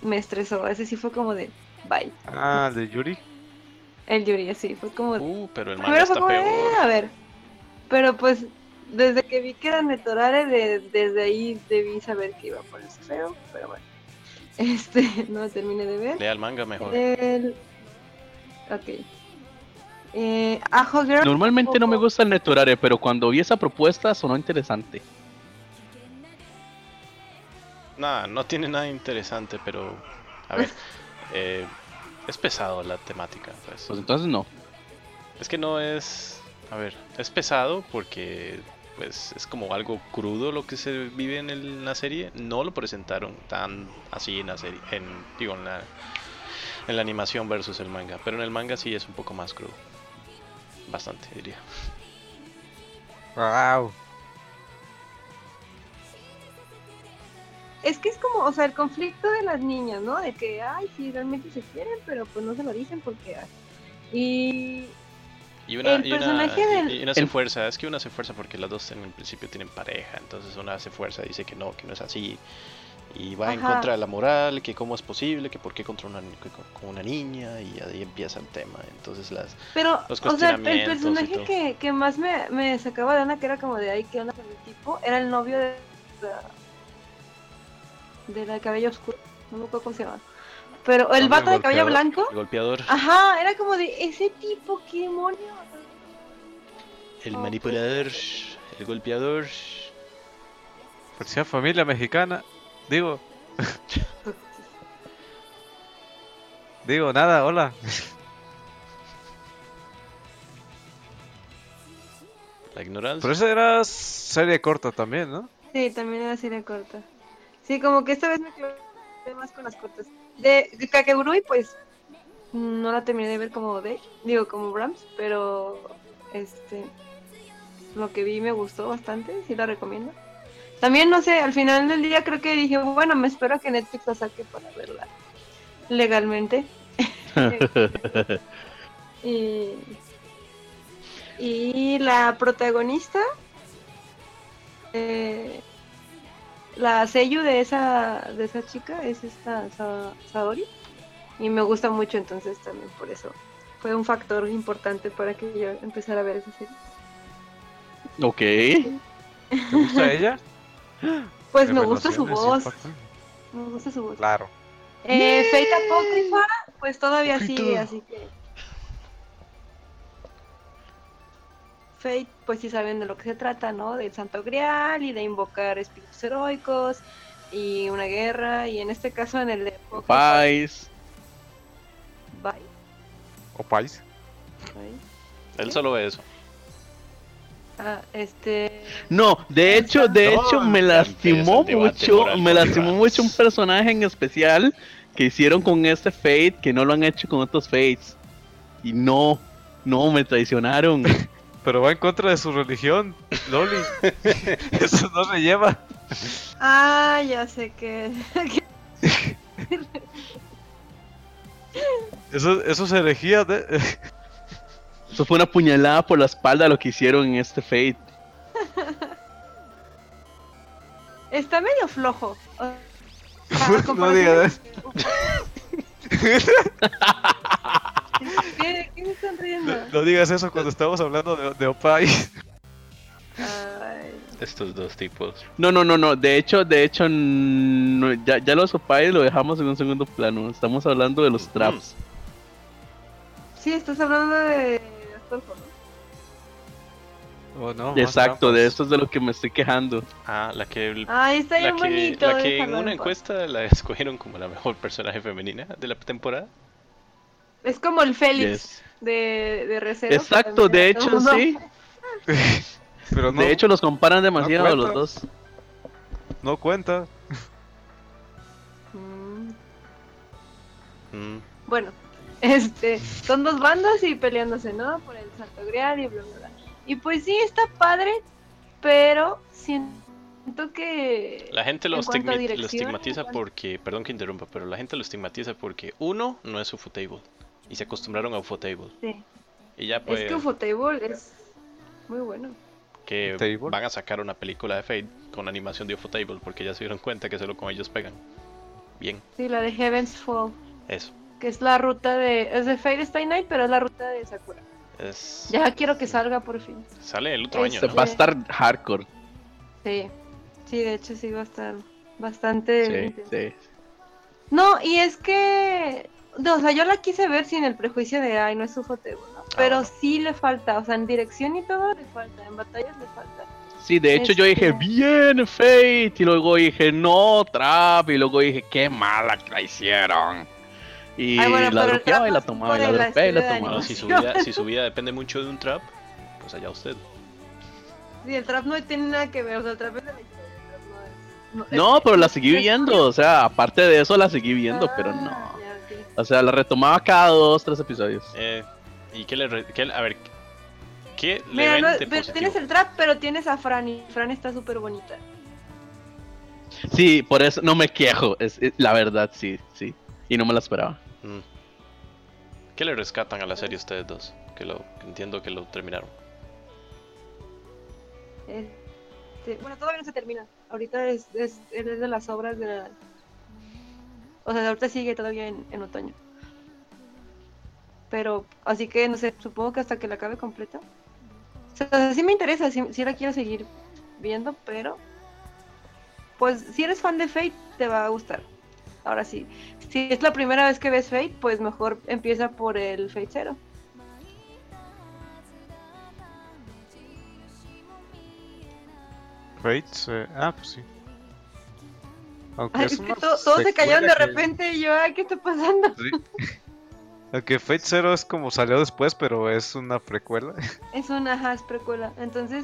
me estresó. Ese sí fue como de bye. Ah, el de Yuri. El Yuri, sí, fue como de. Uh, pero el manga fue como de, peor. "Eh, a ver. Pero pues, desde que vi que era Netorare, de, desde ahí debí saber que iba a ponerse feo, pero bueno. Este, no lo terminé de ver. Lea el manga mejor. El... Ok. Eh, Ajo Girl. Normalmente no me poco- gusta el Netorare, pero cuando vi esa propuesta sonó interesante. Nada, no tiene nada interesante, pero. A ver. eh, es pesado la temática, pues. Pues entonces no. Es que no es. A ver, es pesado porque. Pues es como algo crudo lo que se vive en, el- en la serie. No lo presentaron tan así en la serie. En, digo, en la, en la animación versus el manga. Pero en el manga sí es un poco más crudo. Bastante, diría. Wow. Es que es como, o sea, el conflicto de las niñas, ¿no? De que, ay, sí, realmente se quieren, pero pues no se lo dicen porque... ay. Y Y una, El y una- personaje y- del- y una se el- fuerza, es que una se fuerza porque las dos en el principio tienen pareja, entonces una se fuerza y dice que no, que no es así, y va en contra de la moral, que cómo es posible, que por qué contra una, con una niña, y ahí empieza el tema, entonces las... Pero, Los o sea, el personaje que, que más me, me sacaba de onda, que era como de ahí, que onda con el tipo, era el novio de la, de la cabello oscuro. No me acuerdo cómo se llama. Pero el vato de cabello golpeador. blanco, El golpeador, ajá, era como de ese tipo, qué demonios. el oh, manipulador, el golpeador... Parecía familia mexicana. Digo, digo, nada, hola. La ignorancia. Pero esa era serie corta también, ¿no? Sí, también era serie corta. Sí, como que esta vez me clavé más con las cortas. De, de Kakegurui, pues no la terminé de ver como de, digo, como Brahms, pero este lo que vi me gustó bastante, sí la recomiendo. También no sé, al final del día creo que dije, bueno, me espero a que Netflix la saque para verla legalmente. y, y la protagonista eh, la sello de esa de esa chica es esta Sa- Saori y me gusta mucho entonces también por eso fue un factor importante para que yo empezara a ver esa serie Ok. ¿Te gusta ella? Pues me gusta su voz me gusta su voz Claro. eh, Fate Apócrifa pues todavía Ojito. sigue así que Fate pues sí saben de lo que se trata no del Santo Grial y de invocar espíritus heroicos y una guerra y en este caso en el de Apócrifa, Pais. Bye. O país. Bye. Él solo ve eso. Ah, este. No, de hecho, de No, hecho me lastimó mucho, me lastimó mucho un personaje en especial que hicieron con este Fate que no lo han hecho con otros Fates. Y no, no, me traicionaron. Pero va en contra de su religión, Loli. Eso no se lleva. Ah, ya sé que. Eso, eso es herejía de... Eso fue una puñalada por la espalda lo que hicieron en este Fate. Está medio flojo. No digas ¿Qué, ¿Qué me están riendo? No digas eso cuando estamos hablando de, de Opai. Ay, Estos dos tipos. No, no, no, no. De hecho, de hecho, no, ya, ya los opais lo dejamos en un segundo plano. Estamos hablando de los traps. sí, estás hablando de Astolfo, ¿no? Oh, no, Exacto, de eso es de lo que me estoy quejando. Ah, la que, Ay, está la bien que, bonito. la que en una encuesta la escogieron como la mejor personaje femenina de la temporada. Es como el Félix Yes. de, de Recero. Exacto, de hecho sí. Pero no, De hecho los comparan demasiado los dos. no cuenta. Mm, Mm, Bueno, este, son dos bandas y peleándose, ¿no? Por el Santo Grial y bla, bla, bla. Y pues sí, está padre, pero siento que... La gente lo, estigmatiza cuanto- porque, perdón que interrumpa, pero la gente lo estigmatiza porque uno no es Ufotable y se acostumbraron a Ufotable Sí. y ya pues Es que Ufotable es muy bueno. que Ufotable. van a sacar una película de Fate con animación de Ufotable porque ya se dieron cuenta que solo con ellos pegan. Bien, Sí, la de Heaven's Fall, eso. Que es la ruta de... Es de Fate Stay Night, pero es la ruta de Sakura. Es, Ya quiero que salga por fin. Sale el otro Es- año, va a estar hardcore. Sí, sí, de hecho sí va a estar bastante... Sí, sí. No, y es que... no, o sea, yo la quise ver sin el prejuicio de, ay, no es Ufotable, ¿no? Pero bueno. sí le falta, o sea, en dirección y todo le falta, en batallas le falta. Sí, de hecho yo dije, Este- bien Fate, y luego dije, no, Trap, y luego dije, qué mala que la hicieron. Y Ay, bueno, la dropeaba y Trap la tomaba, y la dropeaba y la tomaba. Si su, vida, si su vida depende mucho de un trap, pues allá usted. Sí, el trap no tiene nada que ver, o sea, el trap es de la historia, no es... No, es- pero la seguí viendo, o sea, aparte de eso la seguí viendo, pero Ah, no. ya. O sea, la retomaba cada dos, tres episodios. Eh, ¿Y qué le... re- qué- a ver, ¿qué le Mira, ven no, pero positivo? tienes el trap, pero tienes a Fran y Fran está súper bonita. Sí, por eso no me quejo, es, es- la verdad, sí, sí. Y no me la esperaba. Mm. ¿Qué le rescatan a la serie ustedes dos? Que lo entiendo que lo terminaron. Este, bueno, todavía no se termina. Ahorita es, es, es de las obras de la... O sea, ahorita sigue todavía en, en otoño. Pero, así que, no sé, supongo que hasta que la acabe completa. O sea, sí me interesa, sí, sí la quiero seguir viendo, pero... Pues, si eres fan de Fate, te va a gustar. Ahora sí. Si es la primera vez que ves Fate, pues mejor empieza por el Fate Zero. Fates, eh, ah, pues sí. Aunque Ay, es que todos se callaron de que- repente y yo, ay, ¿qué está pasando? Sí. Aunque Fate Zero es como salió después, pero es una precuela. Es una ajá, es precuela. Entonces,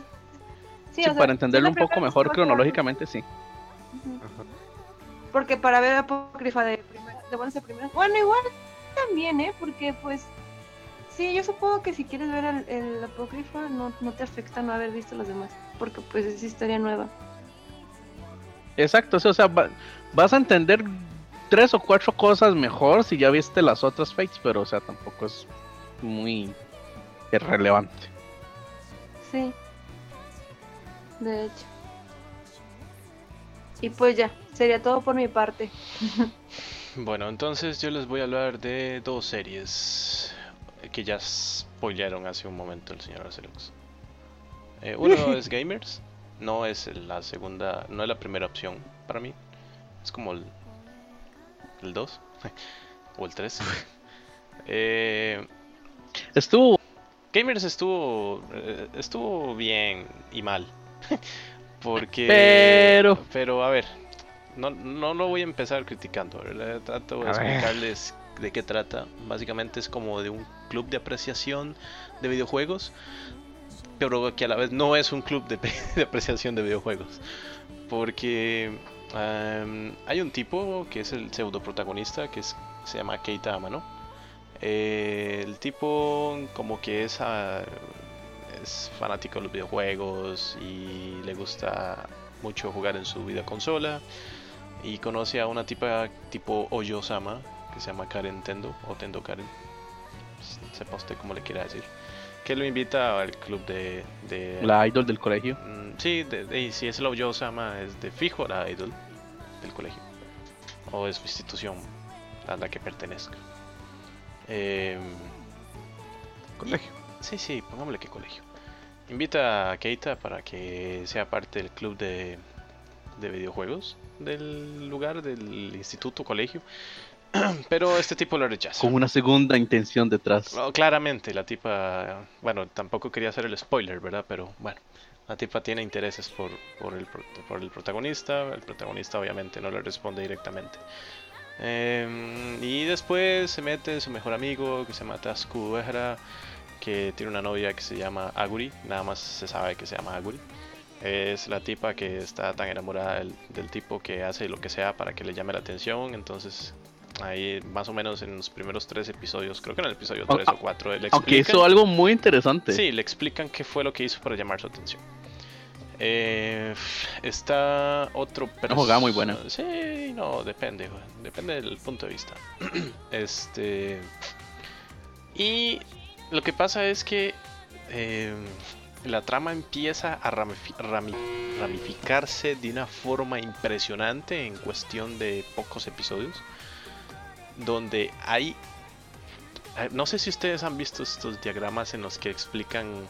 sí, Sí, o sea, para entenderlo un poco mejor cronológicamente, sí. Ujú. Porque para ver apócrifa de primera, de buenas a primeras. Bueno, igual también, ¿eh? Porque pues. Sí, yo supongo que si quieres ver el, el apócrifa no, no te afecta no haber visto los demás. Porque pues es historia nueva. Exacto, o sea, va- vas a entender tres o cuatro cosas mejor si ya viste las otras Fates, pero o sea, tampoco es muy irrelevante. Sí. De hecho. Y pues ya, sería todo por mi parte. Bueno, entonces yo les voy a hablar de dos series que ya spoilearon hace un momento el señor Arcelux. Eh, uno es Gamers, no es la segunda, no es la primera opción para mí. Es como el, el 2 o el 3. Eh, Estuvo Gamers estuvo eh, estuvo bien y mal. Porque Pero- pero a ver, no, no lo voy a empezar criticando, ¿verdad? trato de A ver. explicarles de qué trata. Básicamente es como de un club de apreciación de videojuegos, pero que a la vez no es un club de, de apreciación de videojuegos. Porque hay un tipo que es el pseudo protagonista que es- se llama Keita Amano. Eh, el tipo como que es, ah, es fanático de los videojuegos y le gusta mucho jugar en su videoconsola y conoce a una tipa tipo Oyo-sama que se llama Karen Tendo o Tendo Karen sepa usted cómo le quiera decir que lo invita al club de, de la idol del colegio. Mm, sí, de, de- y si es la Oyo-sama es de fijo la idol del colegio o de su institución a la que pertenezca. Em, Colegio. Sí, sí, pongámosle que colegio. Invita a Keita para que sea parte del club de, de videojuegos del lugar, del instituto, colegio. Pero este tipo lo rechaza. Con una segunda intención detrás. No, claramente, la tipa, bueno, tampoco quería hacer el spoiler, ¿verdad? Pero bueno, la tipa tiene intereses por, por, el, por el protagonista, el protagonista obviamente no le responde directamente. Em, y después se mete su mejor amigo que se llama Tasku que tiene una novia que se llama Aguri, nada más se sabe que se llama Aguri. Es la tipa que está tan enamorada del, del tipo que hace lo que sea para que le llame la atención, entonces ahí más o menos en los primeros tres episodios, creo que en el episodio 3 o 4, le Aunque hizo algo muy interesante. sí, le explican qué fue lo que hizo para llamar su atención. Eh, está otro Una jugada muy buena. Sí, no, depende, depende del punto de vista. este. Y lo que pasa es que eh, la trama empieza a ramifi- rami- ramificarse de una forma impresionante en cuestión de pocos episodios. Donde hay. eh, No sé si ustedes han visto estos diagramas en los que explican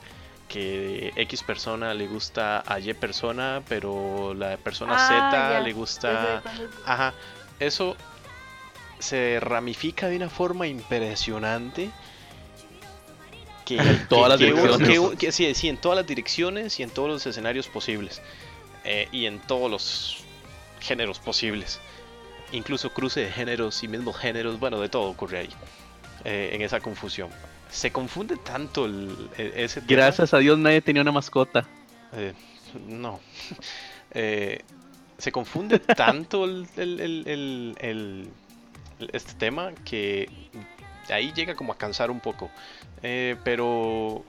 que X persona le gusta a Y persona, pero la persona Ah, Z le gusta. Ajá, eso se ramifica de una forma impresionante. Que, En todas que- las direcciones. que- sí, sí, en todas las direcciones y en todos los escenarios posibles. eh, y en todos los géneros posibles. Incluso cruce de géneros y mismos géneros, bueno, de todo ocurre ahí. eh, en esa confusión. Se confunde tanto el, e- ese tema. Gracias a Dios nadie tenía una mascota. Eh, no. Se confunde tanto el- el- este tema que ahí llega como a cansar un poco. Eh, pero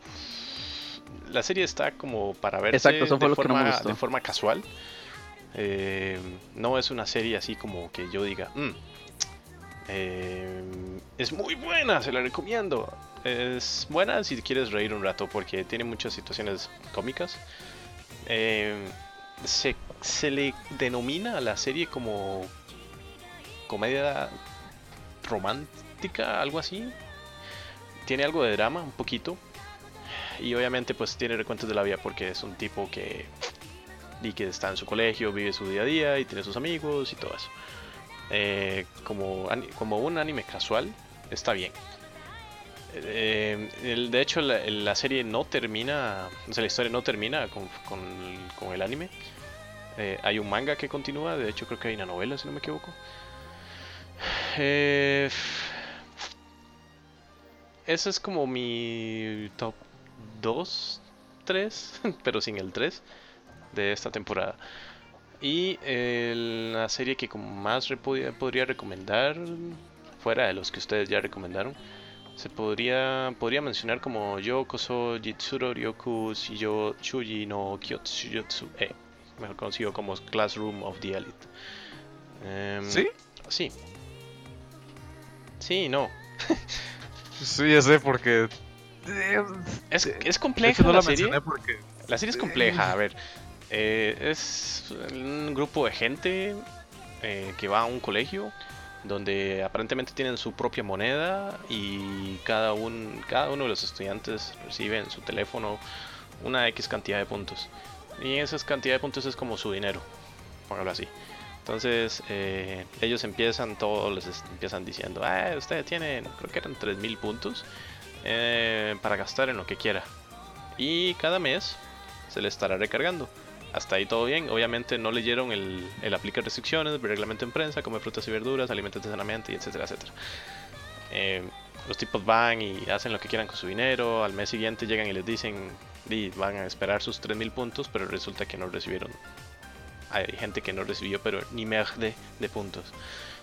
la serie está como para verse Exacto, de, no forma, gustó. de forma casual. Eh, no es una serie así como que yo diga, "Mm, eh, es muy buena, se la recomiendo. Es buena si quieres reír un rato porque tiene muchas situaciones cómicas. Se, se le denomina a la serie como comedia romántica, algo así. Tiene algo de drama, un poquito. Y obviamente pues tiene recuentos de la vida porque es un tipo que, y que está en su colegio, vive su día a día y tiene sus amigos y todo eso. Eh, como, como un anime casual, está bien. Eh, de hecho, la, serie no termina, o sea, la historia no termina con, con el, anime. Eh, hay un manga que continúa, de hecho creo que hay una novela, si no me equivoco. Ese es como mi top 2, 3, pero sin el 3 de esta temporada. Y eh, la serie que como más podría, podría recomendar, fuera de los que ustedes ya recomendaron, se podría, podría mencionar como Yokoso Jitsuro Ryoku Shiyo Chuji no Kyotsujutsu E, mejor conocido como Classroom of the Elite. Em, ¿Sí? Sí. Sí, no. Sí, ya sé, porque. Es, es hecho, compleja no la la serie. porque. La serie es compleja, a ver. eh, es un grupo de gente eh, que va a un colegio donde aparentemente tienen su propia moneda y cada, un, cada uno de los estudiantes recibe en su teléfono una X cantidad de puntos. Y esa cantidad de puntos es como su dinero, póngalo así. Entonces eh, ellos empiezan, todos les es- empiezan diciendo, ah, ustedes tienen, creo que eran 3000 puntos eh, para gastar en lo que quiera. Y cada mes se le estará recargando. Hasta ahí todo bien. Obviamente no leyeron el, el aplica restricciones, el reglamento en prensa, come frutas y verduras, alimentos sanamente, y etcétera, etcétera. Eh, los tipos van y hacen lo que quieran con su dinero. Al mes siguiente llegan y les dicen, "Di, van a esperar sus 3000 puntos, pero resulta que no recibieron. Hay gente que no recibió, pero ni merde de puntos.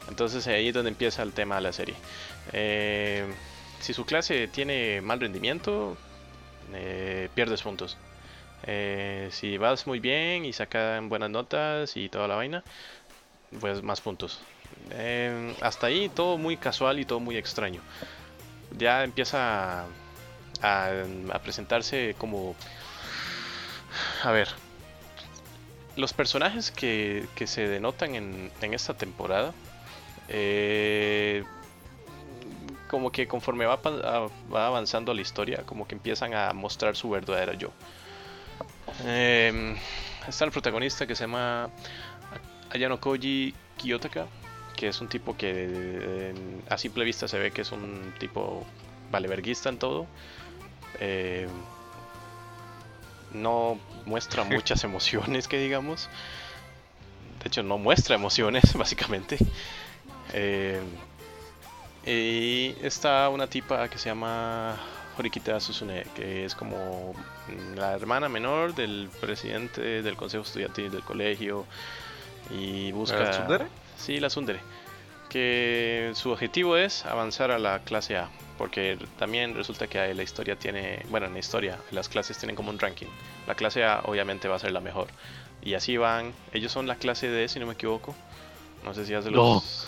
Entonces ahí es donde empieza el tema de la serie. Eh, si su clase tiene mal rendimiento, eh, pierdes puntos. Eh, si vas muy bien y sacan buenas notas y toda la vaina, pues más puntos. Hasta ahí todo muy casual y todo muy extraño. Ya empieza a, a presentarse como... A ver. Los personajes que, que se denotan en, en esta temporada, eh, como que conforme va, va avanzando la historia, como que empiezan a mostrar su verdadera yo. Em, está el protagonista que se llama Ayano Koji Kiyotaka, que es un tipo que a simple vista se ve que es un tipo valeverguista en todo. Em, no muestra muchas emociones, que digamos. De hecho, no muestra emociones, básicamente. Eh, y está una tipa que se llama Horikita Susune, que es como la hermana menor del presidente del consejo estudiantil del colegio y busca... ¿La tsundere? Sí, la Sundere. Que su objetivo es avanzar a la clase A. Porque también resulta que la historia tiene, bueno, en la historia las clases tienen como un ranking. La clase A obviamente va a ser la mejor. Y así van, ellos son la clase D si no me equivoco. No sé si ya se los...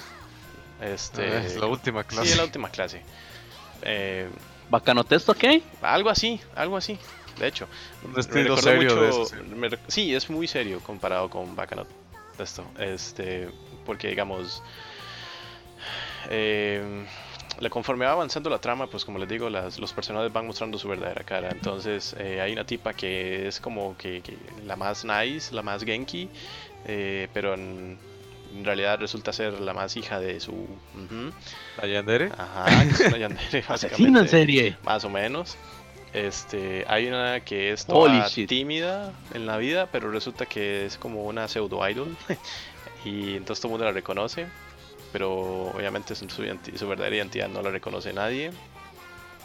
Este... Ah, es la última clase. Sí, es la última clase. Eh, Bacano texto, ¿ok? algo así, algo así. De hecho, Un me serio de mucho- eso, sí. me sí, es muy serio comparado con Bacchanal. Esto, este, porque digamos, eh, conforme va avanzando la trama, pues como les digo, las, los personajes van mostrando su verdadera cara. Entonces, eh, hay una tipa que es como que, que la más nice, la más genki, eh, pero en, en realidad resulta ser la más hija de su. ujú, ¿La Yandere? Ajá, que es una yandere, en básicamente serie. más o menos. Este, hay una que es toda tímida en la vida, pero resulta que es como una pseudo idol y entonces todo el mundo la reconoce, pero obviamente su, verdadera identidad no la reconoce nadie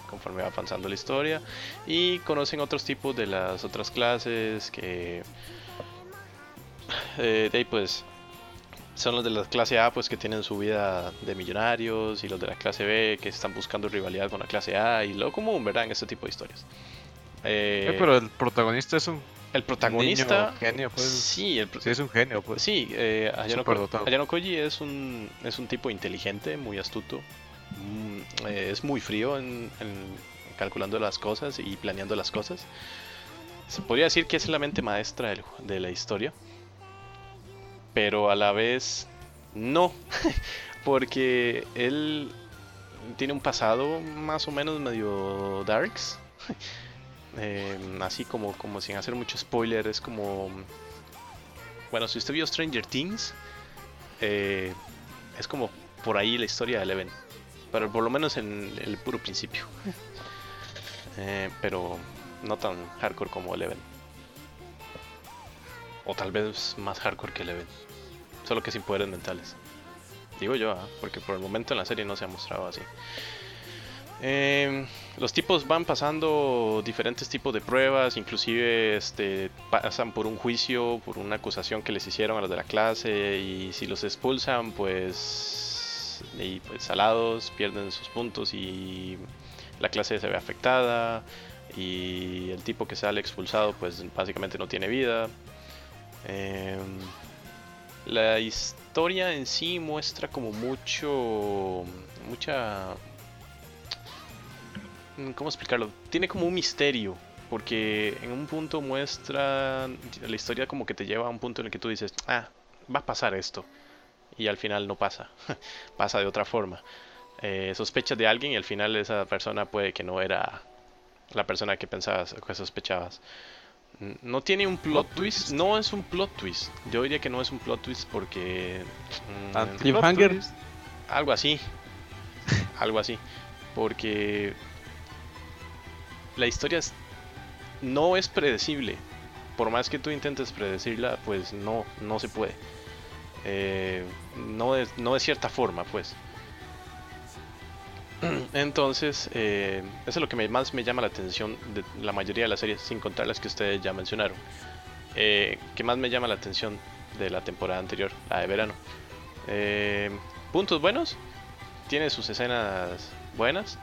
conforme va avanzando la historia y conocen otros tipos de las otras clases que eh, de ahí pues son los de la clase A pues que tienen su vida de millonarios y los de la clase B que están buscando rivalidad con la clase A y lo común, ¿verdad? En este tipo de historias. Eh, Eh, pero el protagonista es un el protagonista... niño genio, pues. Sí, el pro- Sí, es un genio, pues. Sí, eh, Ayano, Ko- Superdotado. Ayano Koji es un, es un tipo inteligente, muy astuto. mm, eh, es muy frío en, en calculando las cosas y planeando las cosas. Se podría decir que es la mente maestra del de la historia. Pero a la vez no. Porque él tiene un pasado más o menos medio darks. Eh, así como, como sin hacer mucho spoiler, es como bueno, si usted vio Stranger Things, eh, es como por ahí la historia de Eleven. Pero por lo menos en el puro principio. Eh, pero no tan hardcore como Eleven. O tal vez más hardcore que Eleven. Solo que sin poderes mentales. Digo yo, ¿ah? porque por el momento en la serie no se ha mostrado así. Eh, los tipos van pasando diferentes tipos de pruebas, inclusive este, pasan por un juicio, por una acusación que les hicieron a los de la clase y si los expulsan pues, y, pues salados, pierden sus puntos y la clase se ve afectada y el tipo que sale expulsado pues básicamente no tiene vida. Em, la historia en sí muestra como mucho, mucha ¿Cómo explicarlo? Tiene como un misterio, porque en un punto muestra la historia como que te lleva a un punto en el que tú dices, ah, va a pasar esto, y al final no pasa, pasa de otra forma. Eh, sospechas de alguien y al final esa persona puede que no era la persona que pensabas o que sospechabas. N- No tiene un plot, Plot twist, no es un plot twist. Yo diría que no es un plot twist porque... mm, Anti- Cliffhanger. twist. algo así. Algo así. Porque la historia no es predecible. Por más que tú intentes predecirla, pues no, no se puede. Eh, no, de, no de cierta forma, pues. Entonces, eh, eso es lo que más me llama la atención de la mayoría de las series, sin contar las que ustedes ya mencionaron. Eh, que más me llama la atención de la temporada anterior, la de verano. Eh, puntos buenos, tiene sus escenas buenas.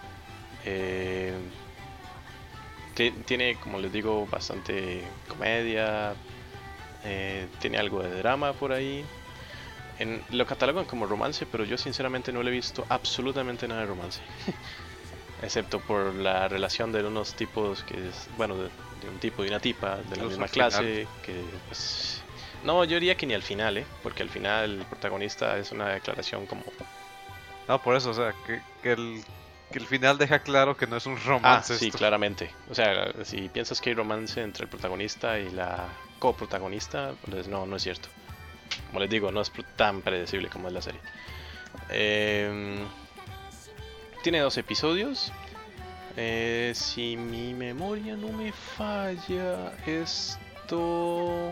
Ti- tiene, como les digo, bastante comedia. eh, tiene algo de drama por ahí. En, lo catalogan como romance, pero yo sinceramente no le he visto absolutamente nada de romance. Excepto por la relación de unos tipos que es, bueno, de, de un tipo y una tipa de la misma clase. Que, pues, no, yo diría que ni al final, ¿eh? Porque al final el protagonista es una declaración como No, por eso, o sea, que, que el, que el final deja claro que no es un Ah, romance. sí, esto. claramente. O sea, si piensas que hay romance entre el protagonista y la coprotagonista, pues no, no es cierto. Como les digo, no es tan predecible como es la serie. Em, tiene dos episodios. Eh, si mi memoria no me falla, esto...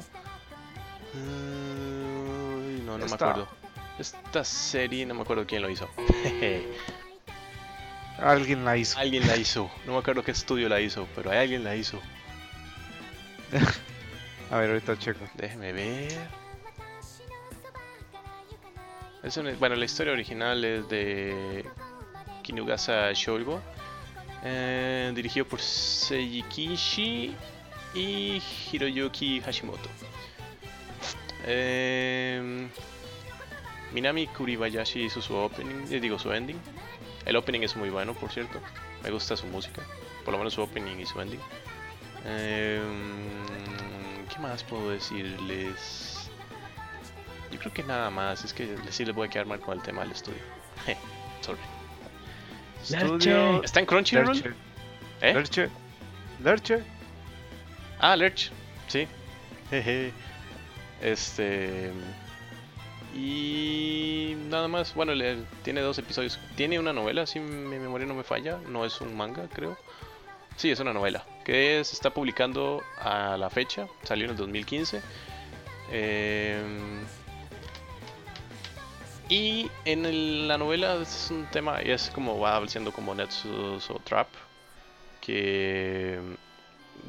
Ay, no, no me acuerdo. Esta serie no me acuerdo quién lo hizo. Alguien la hizo. alguien la hizo. No me acuerdo qué estudio la hizo, pero alguien la hizo. A ver, ahorita checo. Déjeme ver. Es una- bueno, la historia original es de Kinugasa Shogo, eh, dirigido por Seiji Kishi y Hiroyuki Hashimoto. Eh, Minami Kuribayashi hizo su opening, eh, digo su ending. El opening es muy bueno, por cierto. Me gusta su música, por lo menos su opening y su ending. Eh, ¿Qué más puedo decirles? Yo creo que nada más, es que sí les voy a quedar mal con el tema del estudio. Sorry. Estudio. ¿Está en Crunchyroll? Lerche. ¿Eh? Lerche. Lerche. Ah, Lurch, sí. Jeje. Este. Y nada más, bueno, le- tiene dos episodios. Tiene una novela, si mi memoria no me falla. No es un manga, creo. Sí, es una novela. Que se está publicando a la fecha. Salió en el 2015. Em, y en la novela es un tema, y es como va siendo como Netsus o Trap. Que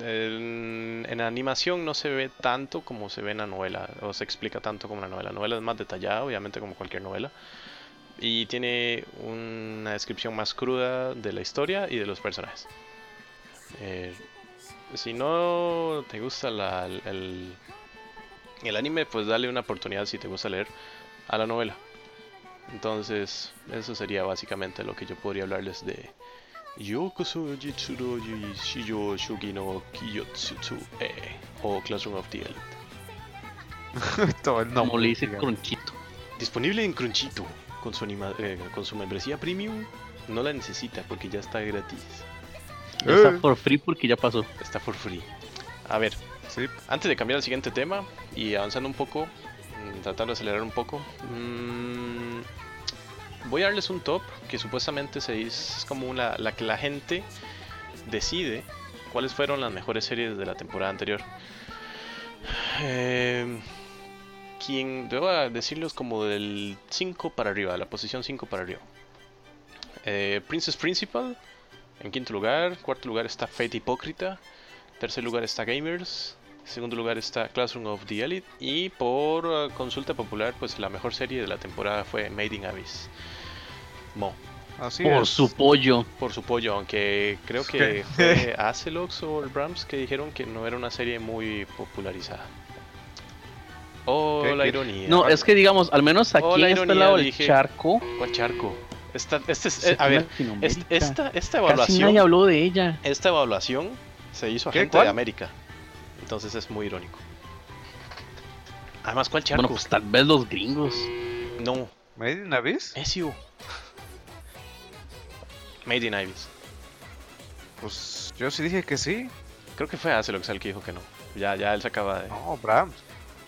en, en animación no se ve tanto como se ve en la novela, o se explica tanto como en la novela. La novela es más detallada, obviamente, como cualquier novela. Y tiene una descripción más cruda de la historia y de los personajes. Eh, si no te gusta el, el anime, pues dale una oportunidad si te gusta leer a la novela. Entonces, eso sería básicamente lo que yo podría hablarles de Yokoso Jitsuro Yui Shijo Shugi no Kiyotsu e o Classroom of the Elite. Todo el Como le dice digamos. Cronchito. Disponible en Crunchito con su, anima- eh, con su membresía premium. No la necesita porque ya está gratis. Está Eh. por free porque ya pasó. Está for free. A ver, Sí, antes de cambiar al siguiente tema y avanzando un poco, mm, tratando de acelerar un poco, mm, voy a darles un top que supuestamente se dice es como una, la que la gente decide cuáles fueron las mejores series de la temporada anterior. Eh, quien debo decirlos como del 5 para arriba, la posición 5 para arriba. Eh, Princess Principal en quinto lugar, cuarto lugar está Fate Hipócrita, tercer lugar está Gamers, segundo lugar está Classroom of the Elite y por uh, consulta popular pues la mejor serie de la temporada fue Made in Abyss. Mo, así Por es. su pollo. por su pollo, aunque creo que fue Acelox o el Brahms que dijeron que no era una serie muy popularizada. Oh, ¿Qué? la ¿Qué? ironía. No, es que digamos, al menos aquí Oh, la en este lado del dije. charco. ¿Cuál charco? Esta, este eh, a ver, esta, esta Casi evaluación nadie habló de ella. Esta evaluación se hizo a ¿Qué? gente ¿Cuál? de América. Entonces es muy irónico. Además, ¿cuál charco? Bueno, pues tal vez los gringos. No, ¿Made in Abyss? Ezio. Made in Ibis. Pues yo sí dije que sí. Creo que fue Acelox el que dijo que no. Ya, ya él se acaba de. No, Brahms.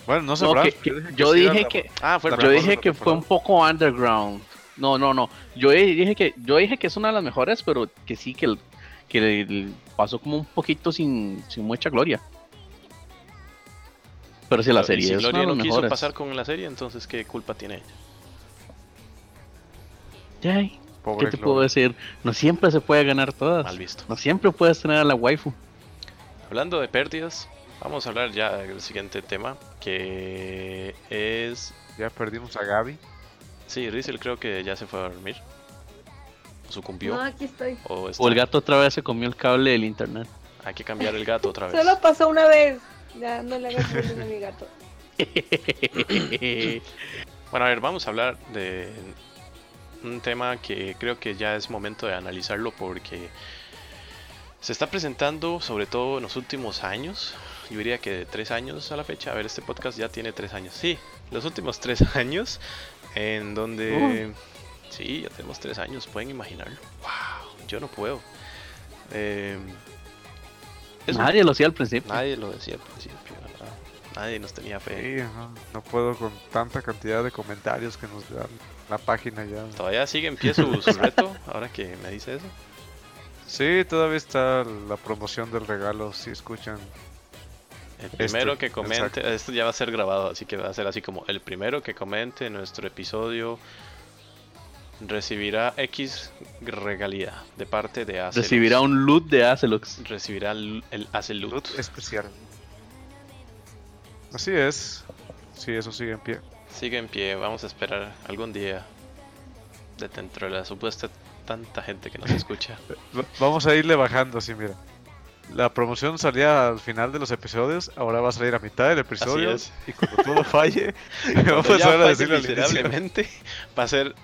Bueno, no sé No, Brahms. que- que- yo sí dije la- que Ah, fue yo dije que fue un poco underground. No, no, no. Yo dije que yo dije que es una de las mejores, pero que sí que el- que pasó como un poquito sin, sin mucha gloria. Pero si la Pero, serie si es Gloria no quiso pasar con la serie, entonces ¿qué culpa tiene ella? Ay, Pobre ¿Qué te Gloria. puedo decir? No siempre se puede ganar todas. Mal visto. No siempre puedes tener a la waifu. Hablando de pérdidas, vamos a hablar ya del siguiente tema, que es... Ya perdimos a Gaby. Sí, Rizel creo que ya se fue a dormir. O sucumbió. No, aquí estoy. O, está- O el gato otra vez se comió el cable del internet. Hay que cambiar el gato otra vez. Solo pasó una vez. Ya no le hagas bullying a mi gato. Bueno, a ver, vamos a hablar de un tema que creo que ya es momento de analizarlo porque se está presentando, sobre todo en los últimos años, yo diría que de tres años a la fecha, a ver, este podcast ya tiene tres años, sí, los últimos tres años, en donde... Sí, ya tenemos tres años, pueden imaginarlo. Wow, yo no puedo. Eh, Nadie lo hacía al principio. nadie lo decía al principio, ¿verdad? nadie nos tenía fe. Sí, no, no puedo con tanta cantidad de comentarios que nos dan la página ya. ¿Todavía sigue en pie su, su reto? Ahora que me dice eso. Sí, todavía está la promoción del regalo, si escuchan El primero Este, que comente, exacto. esto ya va a ser grabado, así que va a ser así como el primero que comente nuestro episodio recibirá X regalía de parte de Acelux. Recibirá un loot de Acelux. recibirá el, el Acelux. Loot especial. Así es. Sí, eso sigue en pie. Sigue en pie, vamos a esperar algún día de dentro de la supuesta tanta gente que nos escucha. Va- Vamos a irle bajando así, mira. La promoción salía al final de los episodios, ahora va a salir a mitad del episodio. es. Y cuando todo falle, vamos a a falle decirle al inicio. miserablemente, va a ser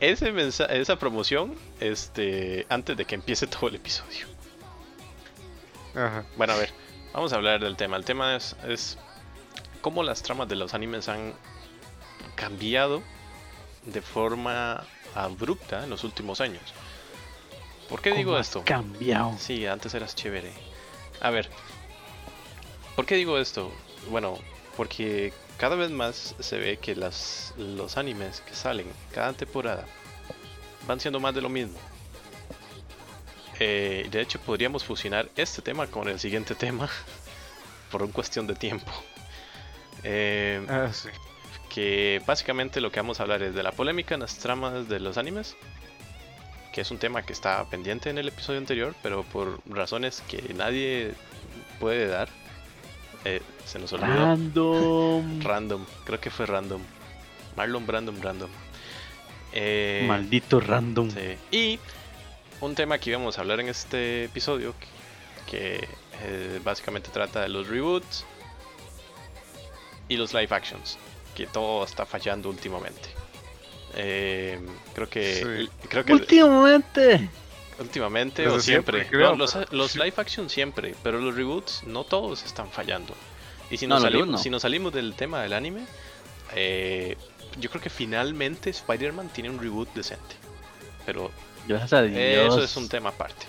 ese esa promoción este, antes de que empiece todo el episodio. Ajá. Bueno, a ver, vamos a hablar del tema. El tema es, es cómo las tramas de los animes han cambiado de forma abrupta en los últimos años. ¿Por qué digo ¿Cómo has esto? Cambiado. Sí, antes eras chévere. A ver, ¿por qué digo esto? Bueno, porque cada vez más se ve que las, los animes que salen cada temporada van siendo más de lo mismo. Eh, de hecho, podríamos fusionar este tema con el siguiente tema por una cuestión de tiempo. Eh, Ah, sí. que básicamente lo que vamos a hablar es de la polémica en las tramas de los animes, que es un tema que está pendiente en el episodio anterior, pero por razones que nadie puede dar, eh, se nos olvidó. Random. Random, creo que fue random. Marlon Brandon Random. Eh, Maldito random. sí. Y un tema que íbamos a hablar en este episodio, que, que, eh, básicamente trata de los reboots y los live actions, que todo está fallando últimamente. Eh, creo que Sí. creo que Últimamente. últimamente Desde o siempre, siempre, creo, No, los, los live action siempre, pero los reboots no todos están fallando. Y si No, nos, los salimos, no. si nos salimos del tema del anime, eh, yo creo que finalmente Spider-Man tiene un reboot decente. Pero Gracias a Dios. eso es un tema aparte.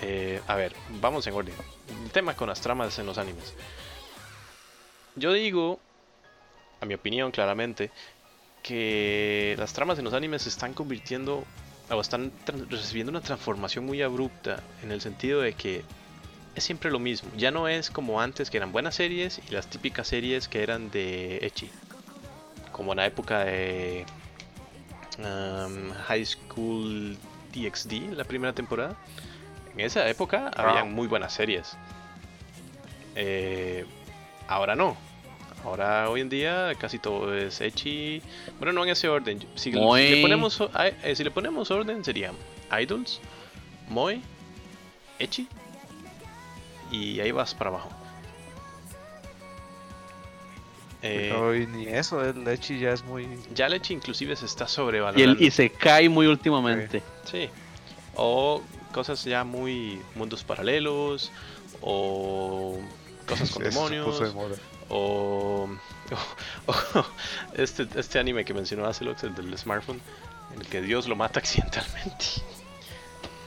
Eh, a ver, vamos en orden. El tema con las tramas en los animes. Yo digo, a mi opinión claramente, que las tramas en los animes se están convirtiendo o están recibiendo una transformación muy abrupta en el sentido de que es siempre lo mismo. Ya no es como antes que eran buenas series y las típicas series que eran de Echi. Como en la época de um, High School DxD, la primera temporada. En esa época habían muy buenas series. Eh, ahora no. Ahora hoy en día casi todo es Echi. Bueno, no en ese orden. Si, le ponemos eh, si le ponemos orden serían Idols, Moe, Echi y ahí vas para abajo. Eh, Pero y ni eso, el Lechi ya es muy. ya el Echi inclusive se está Y, sobrevalorando. el, y se cae muy últimamente. Sí. O cosas ya muy mundos paralelos. O cosas con Eso se puso de demonios. o este, este anime que mencionó Acelox, el del smartphone, en el que Dios lo mata accidentalmente.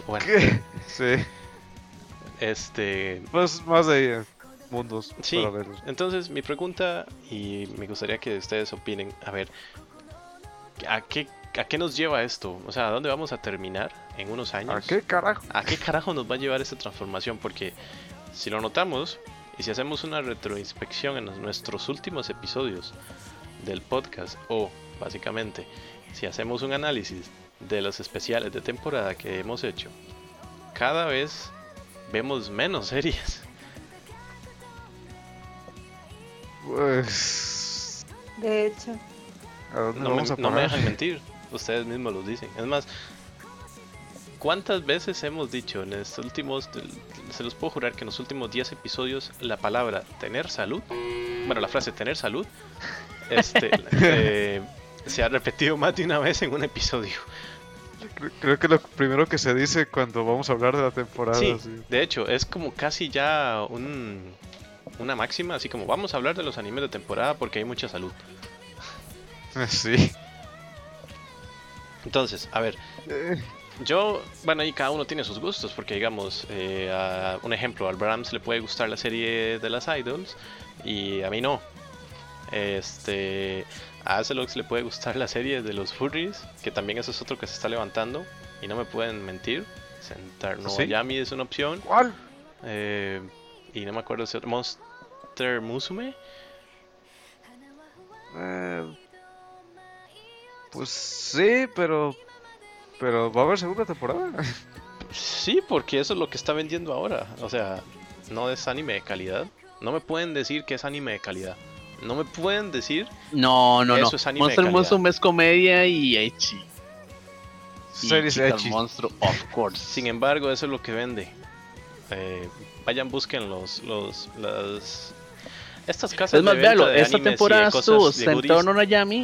Bueno, ¿Qué? Sí. Este. Pues más de mundos Sí. paralelos. Entonces, mi pregunta, y me gustaría que ustedes opinen, a ver, ¿a qué, ¿a qué nos lleva esto? O sea, ¿a dónde vamos a terminar en unos años? ¿A qué carajo? ¿A qué carajo nos va a llevar esta transformación? Porque si lo notamos, y si hacemos una retroinspección en los- nuestros últimos episodios del podcast, o básicamente, si hacemos un análisis de los especiales de temporada que hemos hecho, cada vez vemos menos series. Pues. De hecho, ¿A dónde No me, no dejan mentir, ustedes mismos lo dicen. Es más, ¿cuántas veces hemos dicho en estos últimos, se los puedo jurar que en los últimos 10 episodios la palabra tener salud, bueno, la frase tener salud, este, eh, se ha repetido más de una vez en un episodio. Cre- Creo que lo primero que se dice cuando vamos a hablar de la temporada. Sí, sí. de hecho, es como casi ya un, una máxima, así como vamos a hablar de los animes de temporada porque hay mucha salud. Sí. Entonces, a ver, Eh, Yo, bueno, ahí cada uno tiene sus gustos, porque digamos, eh, a- un ejemplo, al Brahms le puede gustar la serie de las Idols y a mí no. Este, a Acelox le puede gustar la serie de los Furries, que también eso es otro que se está levantando y no me pueden mentir. Sentar no ¿Sí? Miami es una opción. ¿Cuál? eh, y no me acuerdo si otro. Monst- Monster Musume. Eh, pues sí, pero. Pero va a haber segunda temporada. Sí, porque eso es lo que está vendiendo ahora. O sea, no es anime de calidad. No me pueden decir que es anime de calidad. No me pueden decir. No, no, Eso no. es anime de Monster. Musume es comedia y ecchi. Y Series ecchi. Monstruo, of course. Sin embargo, eso es lo que vende. Eh, vayan, busquen los, los, las... Estas casas Es más, de véalo, de esta temporada estuvo de Sentado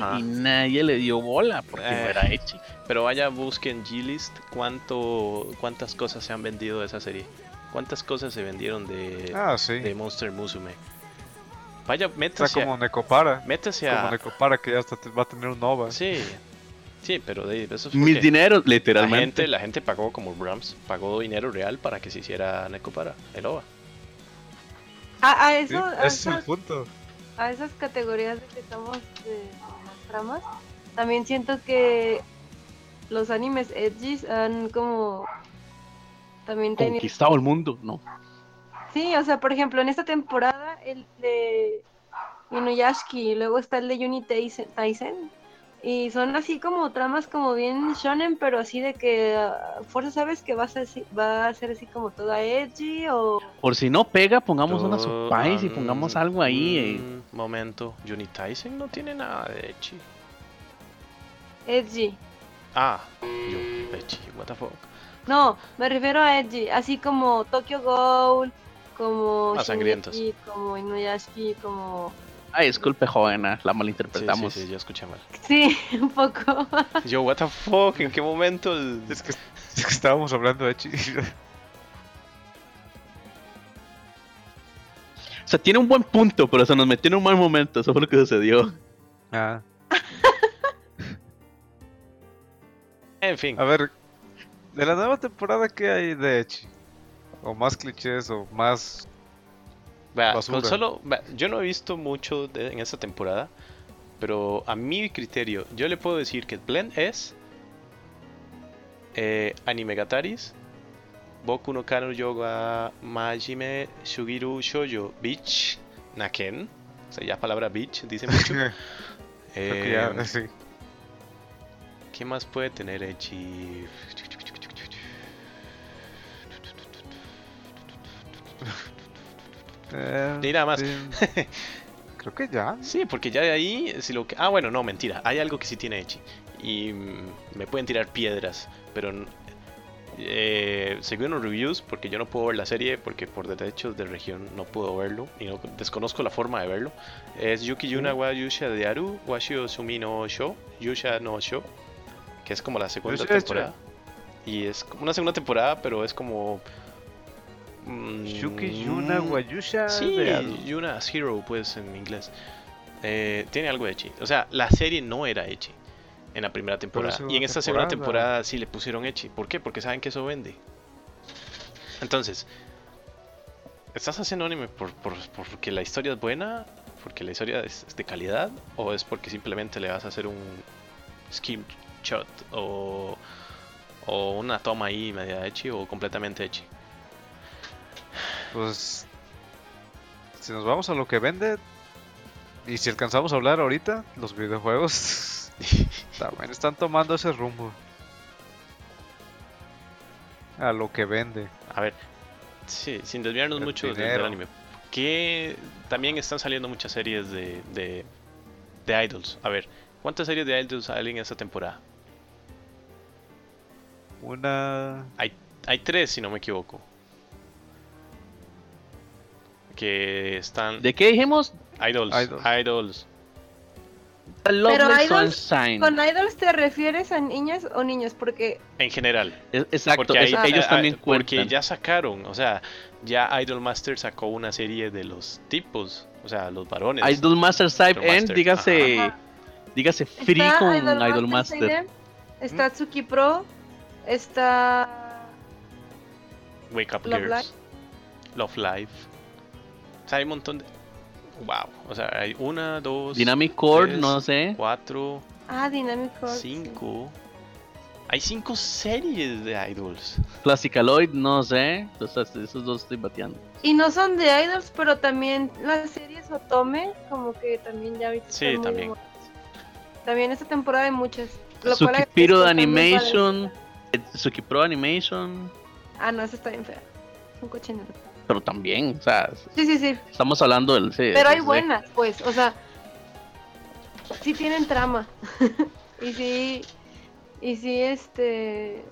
Ajá. y nadie le dio bola porque no Eh. era ecchi. Pero vaya, busquen G-List cuánto, cuántas cosas se han vendido de esa serie. Cuántas cosas se vendieron de, Ah, sí. de Monster Musume. Vaya, Está métase, como a, Necopara. métase Como a... Necopara que ya hasta va a tener un Nova. Sí, sí, pero de eso es Mis dineros, la literalmente. gente, la gente pagó como Brahms, pagó dinero real para que se hiciera Necopara, el OVA. A, a Sí, eso, a, ese es el esas, punto. a esas categorías de que estamos de las tramas, también siento que los animes edgys han como también tenido Conquistado el mundo, ¿no? Sí, o sea, por ejemplo, en esta temporada el de Inuyashiki y luego está el de Yuni Taisen, y son así como tramas como bien shonen, pero así de que a fuerza sabes que va a ser así, va a ser así como toda edgy o Por si no pega, pongamos una surprise y pongamos algo ahí. eh. mm, momento, Juni Tyson no tiene nada de Echi. edgy. Ah, yo, Echi, what the fuck. No, me refiero a edgy, así como Tokyo Ghoul, como Ah, sangrientos. Shingeki, como Inuyashiki, como Ay, disculpe, joven, ah, la malinterpretamos. sí, sí, yo escuché mal. sí, un poco. Yo, what the fuck, ¿en qué momento? el- Es que, es que estábamos hablando de Chi. O sea, tiene un buen punto, pero se nos metió en un mal momento. Eso fue lo que sucedió. Ah, En fin, a ver, de la nueva temporada, ¿qué hay de Echi? O más clichés, o más. vea, basura. con solo, yo no he visto mucho de- en esta temporada, pero a mi criterio, yo le puedo decir que Blend es eh, Animegataris, Boku no Kano Yoga Majime Shugiru Shoujo Beach Naken. O sea, ya palabra beach dice mucho. Ya, Eh, sí. ¿Qué más puede tener Echi? Eh, Y nada más. Creo que ya. Sí, porque ya de ahí, si lo que... Ah, bueno, no, mentira. Hay algo que sí tiene Echi. Y mm, me pueden tirar piedras, pero... Eh, según los reviews, porque yo no puedo ver la serie, porque por derechos de región no puedo verlo, y no, desconozco la forma de verlo. Es Yuki Yuna wa Yusha de Aru, Washio Sumi no Sho, Yusha no Sho, que es como la segunda temporada. Y es como una segunda temporada, pero es como... mm, Shuki Yuna Wayusha. Sí, de Aru. Yuna's Hero, pues en inglés. Eh, tiene algo de Echi. O sea, la serie no era Echi en la primera temporada. Y en esta segunda temporada. sí le pusieron Echi. ¿Por qué? Porque saben que eso vende. Entonces, ¿estás haciendo anime por, por- porque la historia es buena? ¿Porque la historia es es de calidad? ¿O es porque simplemente le vas a hacer un skim shot? ¿O, o una toma ahí media Echi? ¿O completamente Echi? Pues. Si nos vamos a lo que vende. Y si alcanzamos a hablar ahorita, los videojuegos. También están tomando ese rumbo. A lo que vende. A ver, sí, sin desviarnos El mucho del- del dinero. anime. Que también están saliendo muchas series de, de, de idols. A ver, ¿cuántas series de idols salen esta temporada? Una. Hay tres, si no me equivoco. Que están... ¿De qué dijimos? Idols, Idols. idols. Lovely Idols. ¿Con idols te refieres a niñas o niños? Porque En general. Es- Exacto, Porque hay- ellos también ah, Porque cuentan. ya sacaron, o sea, ya Idol Master sacó una serie de los tipos, o sea, los varones. Idol Master Type N, dígase, ajá. dígase Free está con Idol Idol Master Master. Seiden, está Tsuki Pro, está Wake Up Love Girls. Live. Love Live. O sea, hay un montón de. Wow. O sea, hay una, dos, Dynamic Core, tres, no sé. cuatro, Ah, Dynamic Core, sí. cinco. Hay cinco series de idols. Classicaloid, no sé. Entonces, esos dos estoy bateando. Y no son de idols, pero también las series Otome, como que también ya ahorita Sí, muy también. También esta temporada hay muchas. lo Tsukipiro de Animation. eh, Tsukipro Animation. Ah, no, esa está bien fea. Es un cochinero. Pero también, o sea, Sí, sí, sí. estamos hablando del. Sí, Pero hay sí. buenas, pues, o sea, sí tienen trama. y sí, y sí, este,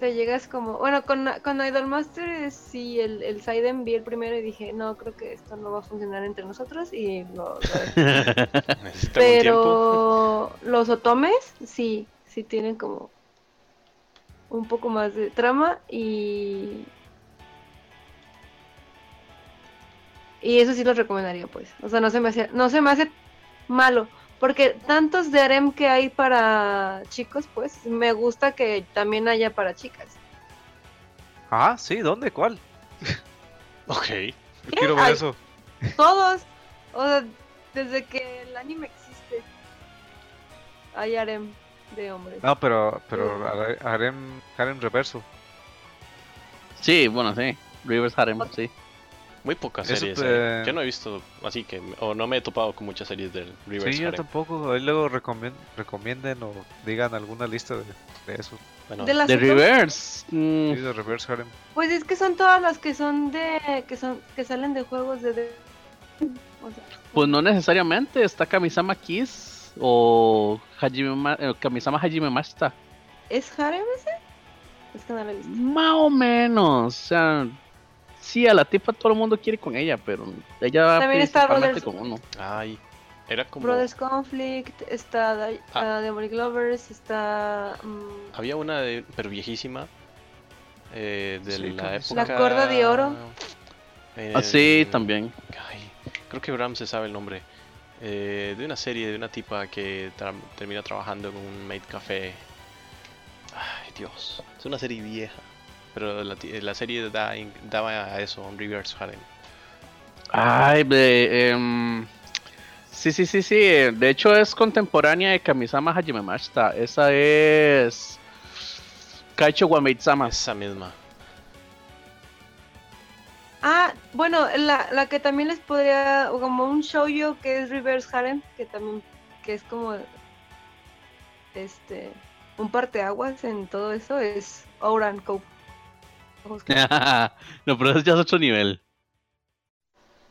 te llegas como, bueno, con, con Idolmaster sí, el, el Saiden vi el primero y dije, no, creo que esto no va a funcionar entre nosotros y lo, lo. Pero los otomes sí, sí tienen como un poco más de trama y y eso sí los recomendaría pues. O sea, no se me hace no se me hace malo, porque tantos de harem que hay para chicos, pues me gusta que también haya para chicas. Ah, sí, ¿dónde? ¿Cuál? Ok. Yo quiero ver Ay. eso. Todos, o sea, desde que el anime existe hay harem de hombres. No, pero, pero hare- harem, harem reverso. Sí, bueno, sí. Rivers Harem, sí. Muy pocas Eso series. te- hay. Yo no he visto, así que, o no me he topado con muchas series del Reverse Sí, yo tampoco. Ahí luego recomien- recomienden o digan alguna lista de, de eso. Bueno, De las De Reverse. mm, Sí, de reverse harem. Pues es que son todas las que son de que son que salen de juegos de, de- o sea, Pues no necesariamente. Está Kamisama Kiss o Hajime Ma- eh, Kamisama Hajime Mashita. ¿Es harem ese? Es que no lo he visto. Más o menos. O sea, sí, a la tipa todo el mundo quiere con ella, pero ella También está principalmente Brothers- con uno. ay, era como... Brothers Conflict, está Ah. ah, Demonic Lovers, está mm, Había una, de, pero viejísima, eh, de Sí, la ¿cómo época... La cuerda de oro. eh, Ah, sí, también. Ay, creo que Bram se sabe el nombre. Eh, de una serie de una tipa que tra- termina trabajando en un maid café. Ay, Dios. Es una serie vieja. Pero la, serie da, daba a eso, un reverse harem. Ay, de, em, sí, sí, sí, sí. eh, De hecho es contemporánea de Kamisama Hajime Mashita. Esa es Kaicho Wameitsama. Esa misma. Ah, bueno, la, la que también les podría como un shoujo que es Reverse Harem, que también que es como este un parteaguas en todo eso es Ouran Cope. No, pero eso ya es otro nivel.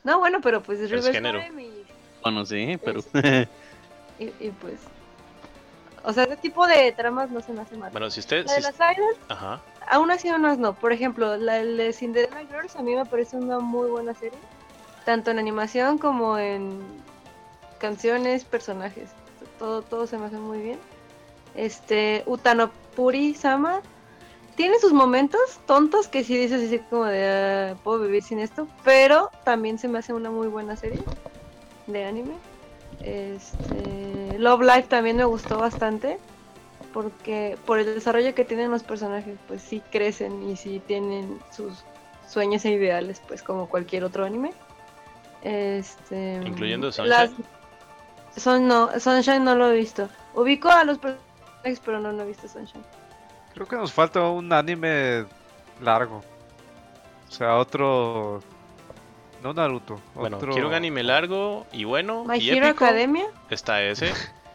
No, bueno, pero pues es Reverse. Harem y Bueno, sí, pero. Y, y pues. O sea, ese tipo de tramas no se me hace mal. Bueno, si usted... La de si- las idols, Ajá. aún así unas no. Por ejemplo, la de Cinderella Girls a mí me parece una muy buena serie. Tanto en animación como en canciones, personajes. Todo, todo se me hace muy bien. Este, Utanopuri Sama tiene sus momentos tontos que sí dices así como de "Ah, puedo vivir sin esto, pero también se me hace una muy buena serie de anime. Este, Love Life también me gustó bastante porque por el desarrollo que tienen los personajes, pues sí crecen y sí tienen sus sueños e ideales, pues como cualquier otro anime. Este, Incluyendo las- Sunshine. son, no, Sunshine no lo he visto. Ubico a los personajes, pero no, no he visto Sunshine. Creo que nos falta un anime largo. O sea, otro. No Naruto. Bueno, otro... quiero un anime largo y bueno My y Hero épico. Academia. Está ese.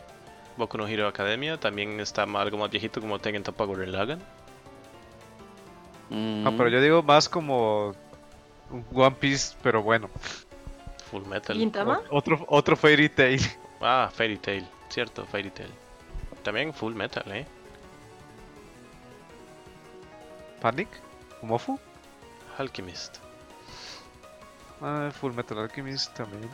Boku no Hero Academia. También está algo más viejito como Tekken Toppa Gurren Lagann. No, pero yo digo más como. One Piece, pero bueno. Full Metal. ¿Gintama? Otro, otro Fairy Tail. Ah, Fairy Tail. Cierto, Fairy Tail. También Full Metal, ¿eh? Panic. Mofu. Alchemist. Ah, Full Metal Alchemist también.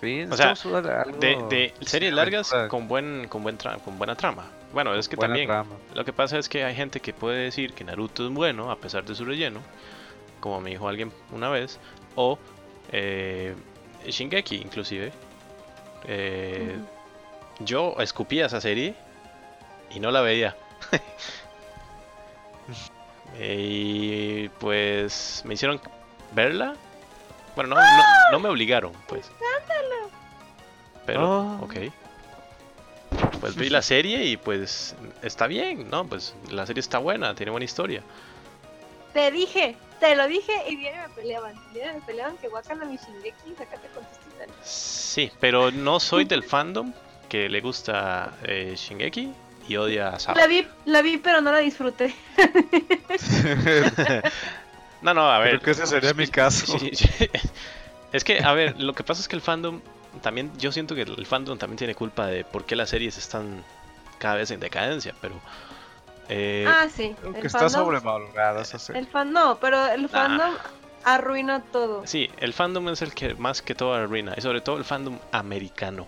Sí, O sea, algo- De, de series largas con buen con buen tra- con buena trama. Bueno, es que buena también trama. lo que pasa es que hay gente que puede decir que Naruto es bueno a pesar de su relleno, como me dijo alguien una vez, o eh, Shingeki inclusive. Eh, Yo escupía esa serie y no la veía. y pues me hicieron verla. Bueno, no, no, no me obligaron, pues. Pero, Ah. ok. pues vi la serie y pues está bien, ¿no? Pues la serie está buena, tiene buena historia. Te dije, te lo dije y viene me peleaban. Viene me peleaban que guacan a mi Shingeki, sacate con tus titanes. Sí, pero no soy del fandom que le gusta eh, Shingeki y odia a Sao. La vi, la vi, pero no la disfruté. No, no, a ver. Creo que ese sería mi caso. Sí, sí. Es que, a ver, lo que pasa es que el fandom también, yo siento que el fandom también tiene culpa de por qué las series están cada vez en decadencia, pero... eh, ah, sí. Creo el que está fandom- sobrevalorada esa serie. El fan, no, pero el fandom arruina todo. Sí, el fandom es el que más que todo arruina, y sobre todo el fandom americano.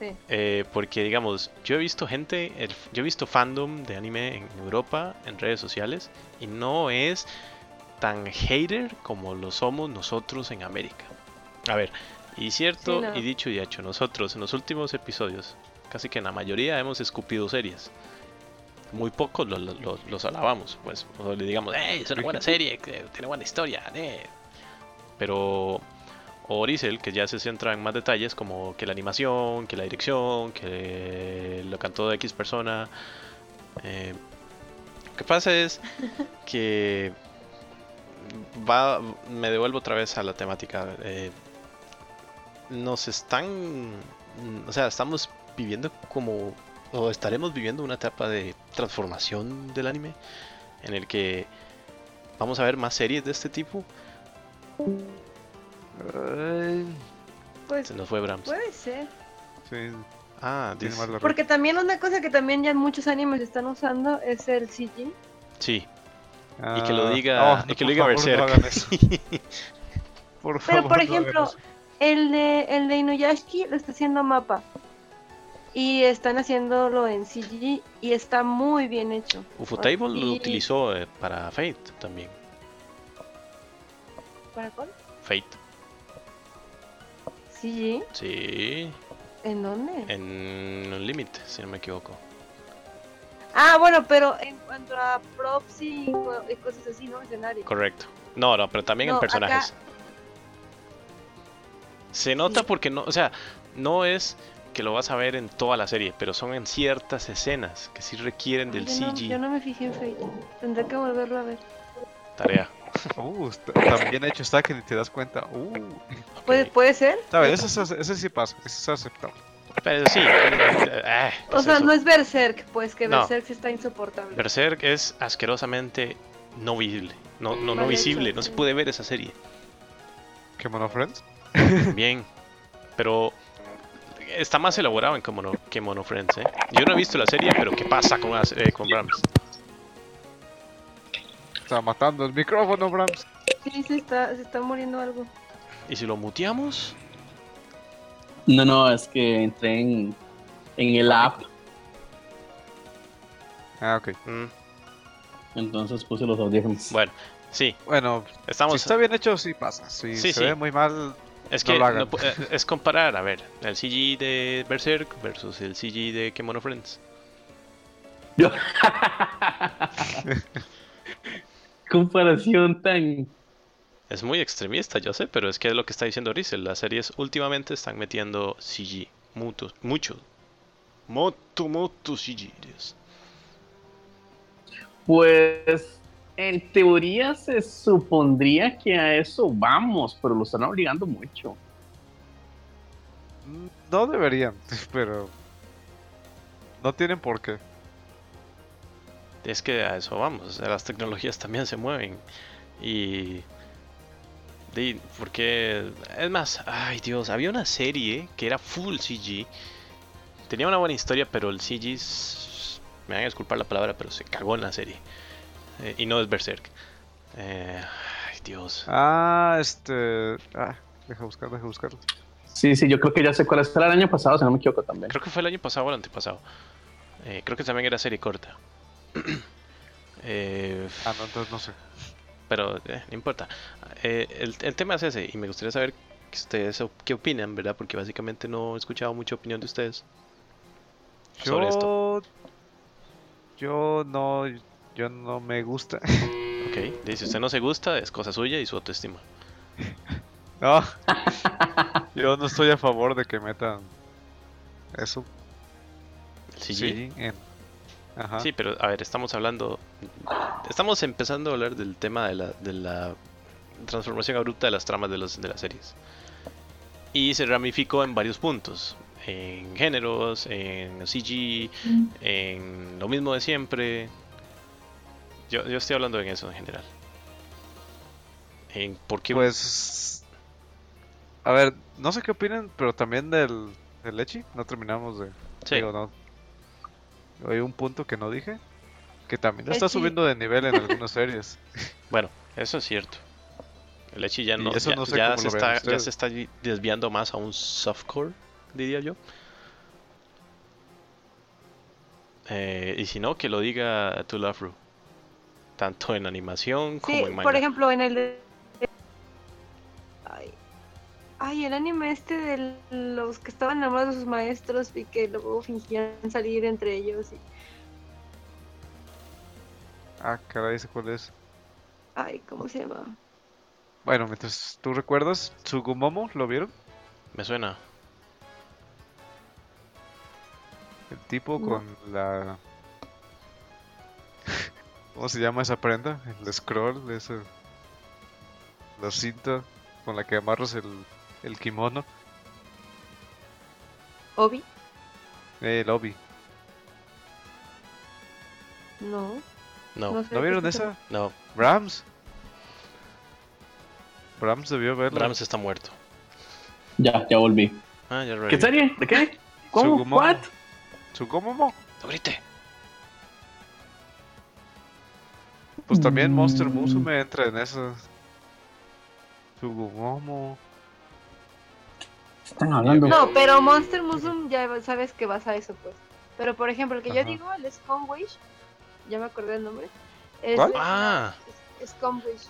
Sí. Eh, porque, digamos, yo he visto gente, el- yo he visto fandom de anime en Europa, en redes sociales, y no es tan hater como lo somos nosotros en América. A ver, y cierto, Sí, no. y dicho y hecho, nosotros en los últimos episodios, casi que en la mayoría hemos escupido series. Muy pocos lo- lo- lo- los alabamos, pues, o le digamos, ¡eh! Es una buena serie, tiene buena historia, ¡eh! Pero Oricel, que ya se centra en más detalles como que la animación, que la dirección, que lo cantó de X persona. eh, lo que pasa es que va, me devuelvo otra vez a la temática. eh, nos están, o sea, estamos viviendo como, o estaremos viviendo una etapa de transformación del anime en el que vamos a ver más series de este tipo. Ay, Pues Se nos fue Brahms. puede ser. sí, Ah, tiene más la Porque también una cosa que también ya muchos animes están usando es el CG. sí. Ah, Y que lo diga- oh, y que por lo diga no Berserk. Por Pero favor, por no ejemplo, el de el de Inuyashiki lo está haciendo Mapa. Y están haciéndolo en CG y está muy bien hecho. Ufotable lo utilizó eh, para Fate también. ¿Para cuál? Fate, CG. sí. ¿En dónde? En Unlimited, si no me equivoco. Ah, bueno, pero en cuanto a props y, co- y cosas así, ¿no? Escenario. Correcto. No, no, pero también en personajes. acá- Se nota Sí. porque no, o sea, no es que lo vas a ver en toda la serie, pero son en ciertas escenas que sí requieren del yo, no, CG. yo no me fijé en Fate. Tendré que volverlo a ver. Tarea. Uh, tan bien hecho está que ni te das cuenta. Uh, ¿Puede. ¿Puede ser? ¿sabes? Ese, es- ese sí pasa, ese es aceptable. Pero sí. eh, eh, ¿qué O sea, eso? no es Berserk, pues que No. Berserk sí está insoportable. Berserk es asquerosamente no visible. No, no, no visible, no se puede ver esa serie. ¿Qué Mono Friends? Bien, pero está más elaborado en que Mono, que Mono Friends, ¿eh? Yo no he visto la serie, pero ¿qué pasa con, eh, con Brahms? Está matando el micrófono, Brahms. Sí, se está, se está muriendo algo. ¿Y si lo muteamos? No, no, es que entré en, en el app, Ah, ok. Mm, entonces puse los audífonos. bueno, sí, Bueno, estamos... si está bien hecho, sí pasa. Si Sí, se sí. ve muy mal, Es no que lo hagan. no pu- eh, es comparar, a ver, el CG de Berserk versus el CG de Kemono Friends. Comparación tan. Es muy extremista, yo sé, pero es que es lo que está diciendo Rizel. Las series últimamente están metiendo CG. Mucho, mucho. Mucho, mucho CG. Dios. Pues en teoría se supondría que a eso vamos, pero lo están obligando mucho. mm, no deberían, pero no tienen por qué. Es que a eso vamos. o sea, las tecnologías también se mueven. Y. de- porque. Es más, ay Dios, había una serie que era full CG. Tenía una buena historia, pero el CG. Me van a disculpar la palabra, pero se cagó en la serie. Eh, y no es Berserk. Eh, ay Dios. Ah, este. Ah, deja buscar, deja buscarlo. Sí, sí, yo creo que ya sé cuál es. Era el año pasado, si no me equivoco también. Creo que fue el año pasado o el antepasado. Eh, creo que también era serie corta. Eh, Ah, no, entonces no sé. pero eh, no importa. Eh, el, el tema es ese y me gustaría saber que ustedes qué opinan, ¿verdad? Porque básicamente no he escuchado mucha opinión de ustedes sobre esto. Yo. Yo no. Yo no me gusta. Ok, dice, si usted no se gusta, es cosa suya y su autoestima. No. Yo no estoy a favor de que metan eso. El CG. Sí, en- Ajá. Sí, pero a ver, estamos hablando. Estamos empezando a hablar del tema de la, de la transformación abrupta de las tramas de, los, de las series. Y se ramificó en varios puntos: en géneros, en CG, en lo mismo de siempre. Yo, yo estoy hablando en eso en general. En por qué. Pues. A ver, no sé qué opinan, pero también del, del Lechi. No terminamos de. Sí. Digo, no. Hay un punto que no dije. Que también está Echi. subiendo de nivel en algunas series. Bueno, eso es cierto. El Echi ya no, eso ya, no sé ya se está, ya se está desviando más a un softcore, diría yo. Eh, y si no, que lo diga To Love Ru. Tanto en animación como Sí, en manga. por ejemplo, en el de... Ay. Ay, el anime este de los que estaban enamorados de sus maestros y que luego fingían salir entre ellos. Y... ah, caray, ¿ese cuál es? Ay, ¿cómo se llama? Bueno, mientras tú recuerdas, Tsugumomo, ¿lo vieron? Me suena. El tipo No. con la. ¿Cómo se llama esa prenda? El scroll, ese. La cinta con la que amarras el, el kimono. ¿Obi? Eh, el obi. No. No, No sé ¿No vieron esa? no. Brahms. Brahms debió verla. Brahms está muerto. Ya, ya volví. Ah, ya ¿Qué serie? ¿De qué? ¿Cómo? Tsugumomo. ¿What? Tsugumomo. No grite. Pues también Monster Mm. Musume entra en esas. Tsugumomo. Están hablando. No, pero Monster Musume ya sabes que vas a eso, pues. Pero por ejemplo, el que yo digo, el Scum Wish, ya me acordé el nombre. Es, ¿Cuál? Ah, es Scum Wish.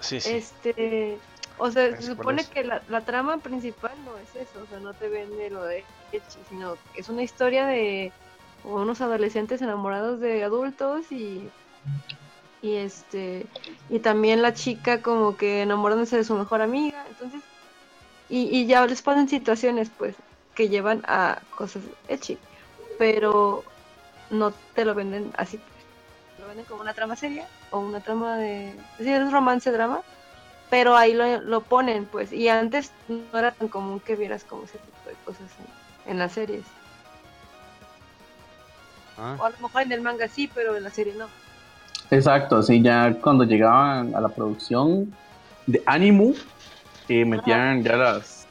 sí, sí. Este, o sea, se supone es. que la, la trama principal no es eso, o sea, no te vende lo de Echi, sino que es una historia de unos adolescentes enamorados de adultos y y este y también la chica como que enamorándose de su mejor amiga, entonces y, y ya les ponen situaciones pues que llevan a cosas Echi, pero no te lo venden así, pues. lo venden como una trama seria o una trama de, es decir, es romance drama pero ahí lo, lo ponen, pues, y antes no era tan común que vieras como ese tipo de cosas en, en las series. Ah, O a lo mejor en el manga sí, pero en la serie no. Exacto, sí, ya cuando llegaban a la producción de Animu, eh, metían ya las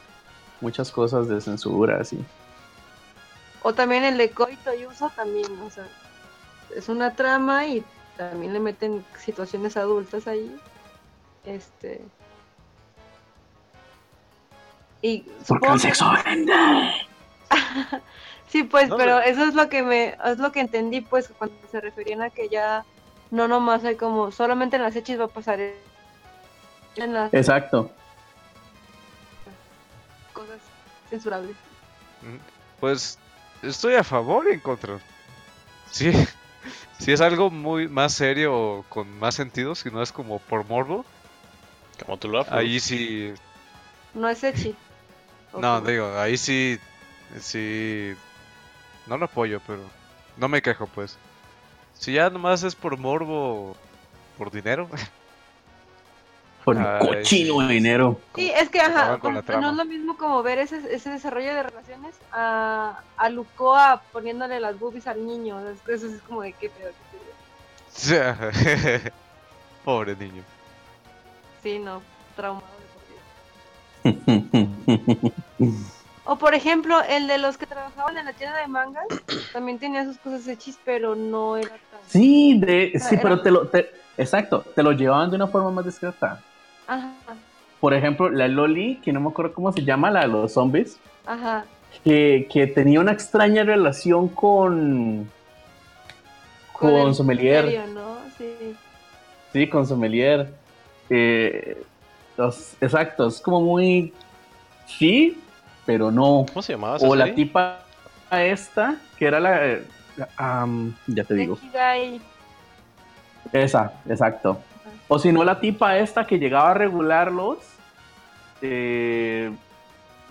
muchas cosas de censura, así. O también el de Koito Yuso también, o sea, es una trama y también le meten situaciones adultas ahí. Este. Y Porque el que- sexo vende. Sí, pues, No, pero pero- eso es lo que me, es lo que entendí, pues, cuando se referían a que ya no nomás hay como, solamente en las hechis va a pasar en las Exacto. Pues estoy a favor y en contra. Sí, si es algo muy más serio o con más sentido, si no es como por morbo, Como Love Ru. pues. ahí sí No es hechi. ¿O No, digo, ahí sí, sí, no lo apoyo, pero no me quejo, pues. Si ya nomás es por morbo, por dinero, Por el cochino de dinero. Sí, es que ajá, con no es lo mismo como ver ese, ese desarrollo de relaciones a, a Lucoa poniéndole las boobies al niño. Eso es como de qué pedo. qué pedo. pobre niño. Sí, no, traumado de por vida. O por ejemplo, el de los que trabajaban en la tienda de mangas, también tenía sus cosas hechis, pero no era tan... sí, de, sí, Era- pero te lo, te- exacto, te lo llevaban de una forma más discreta. Ajá, Por ejemplo, la Loli, que no me acuerdo cómo se llama, la de los zombies, ajá. que, que tenía una extraña relación con con, el Sommelier. misterio, ¿no? Sí. Sí, con Sommelier. Eh, los- exacto, es como muy sí, pero no. ¿Cómo se llamaba O la serie? tipa esta, que era la, ya te digo, esa, exacto. O si no, la tipa esta que llegaba a regularlos, eh,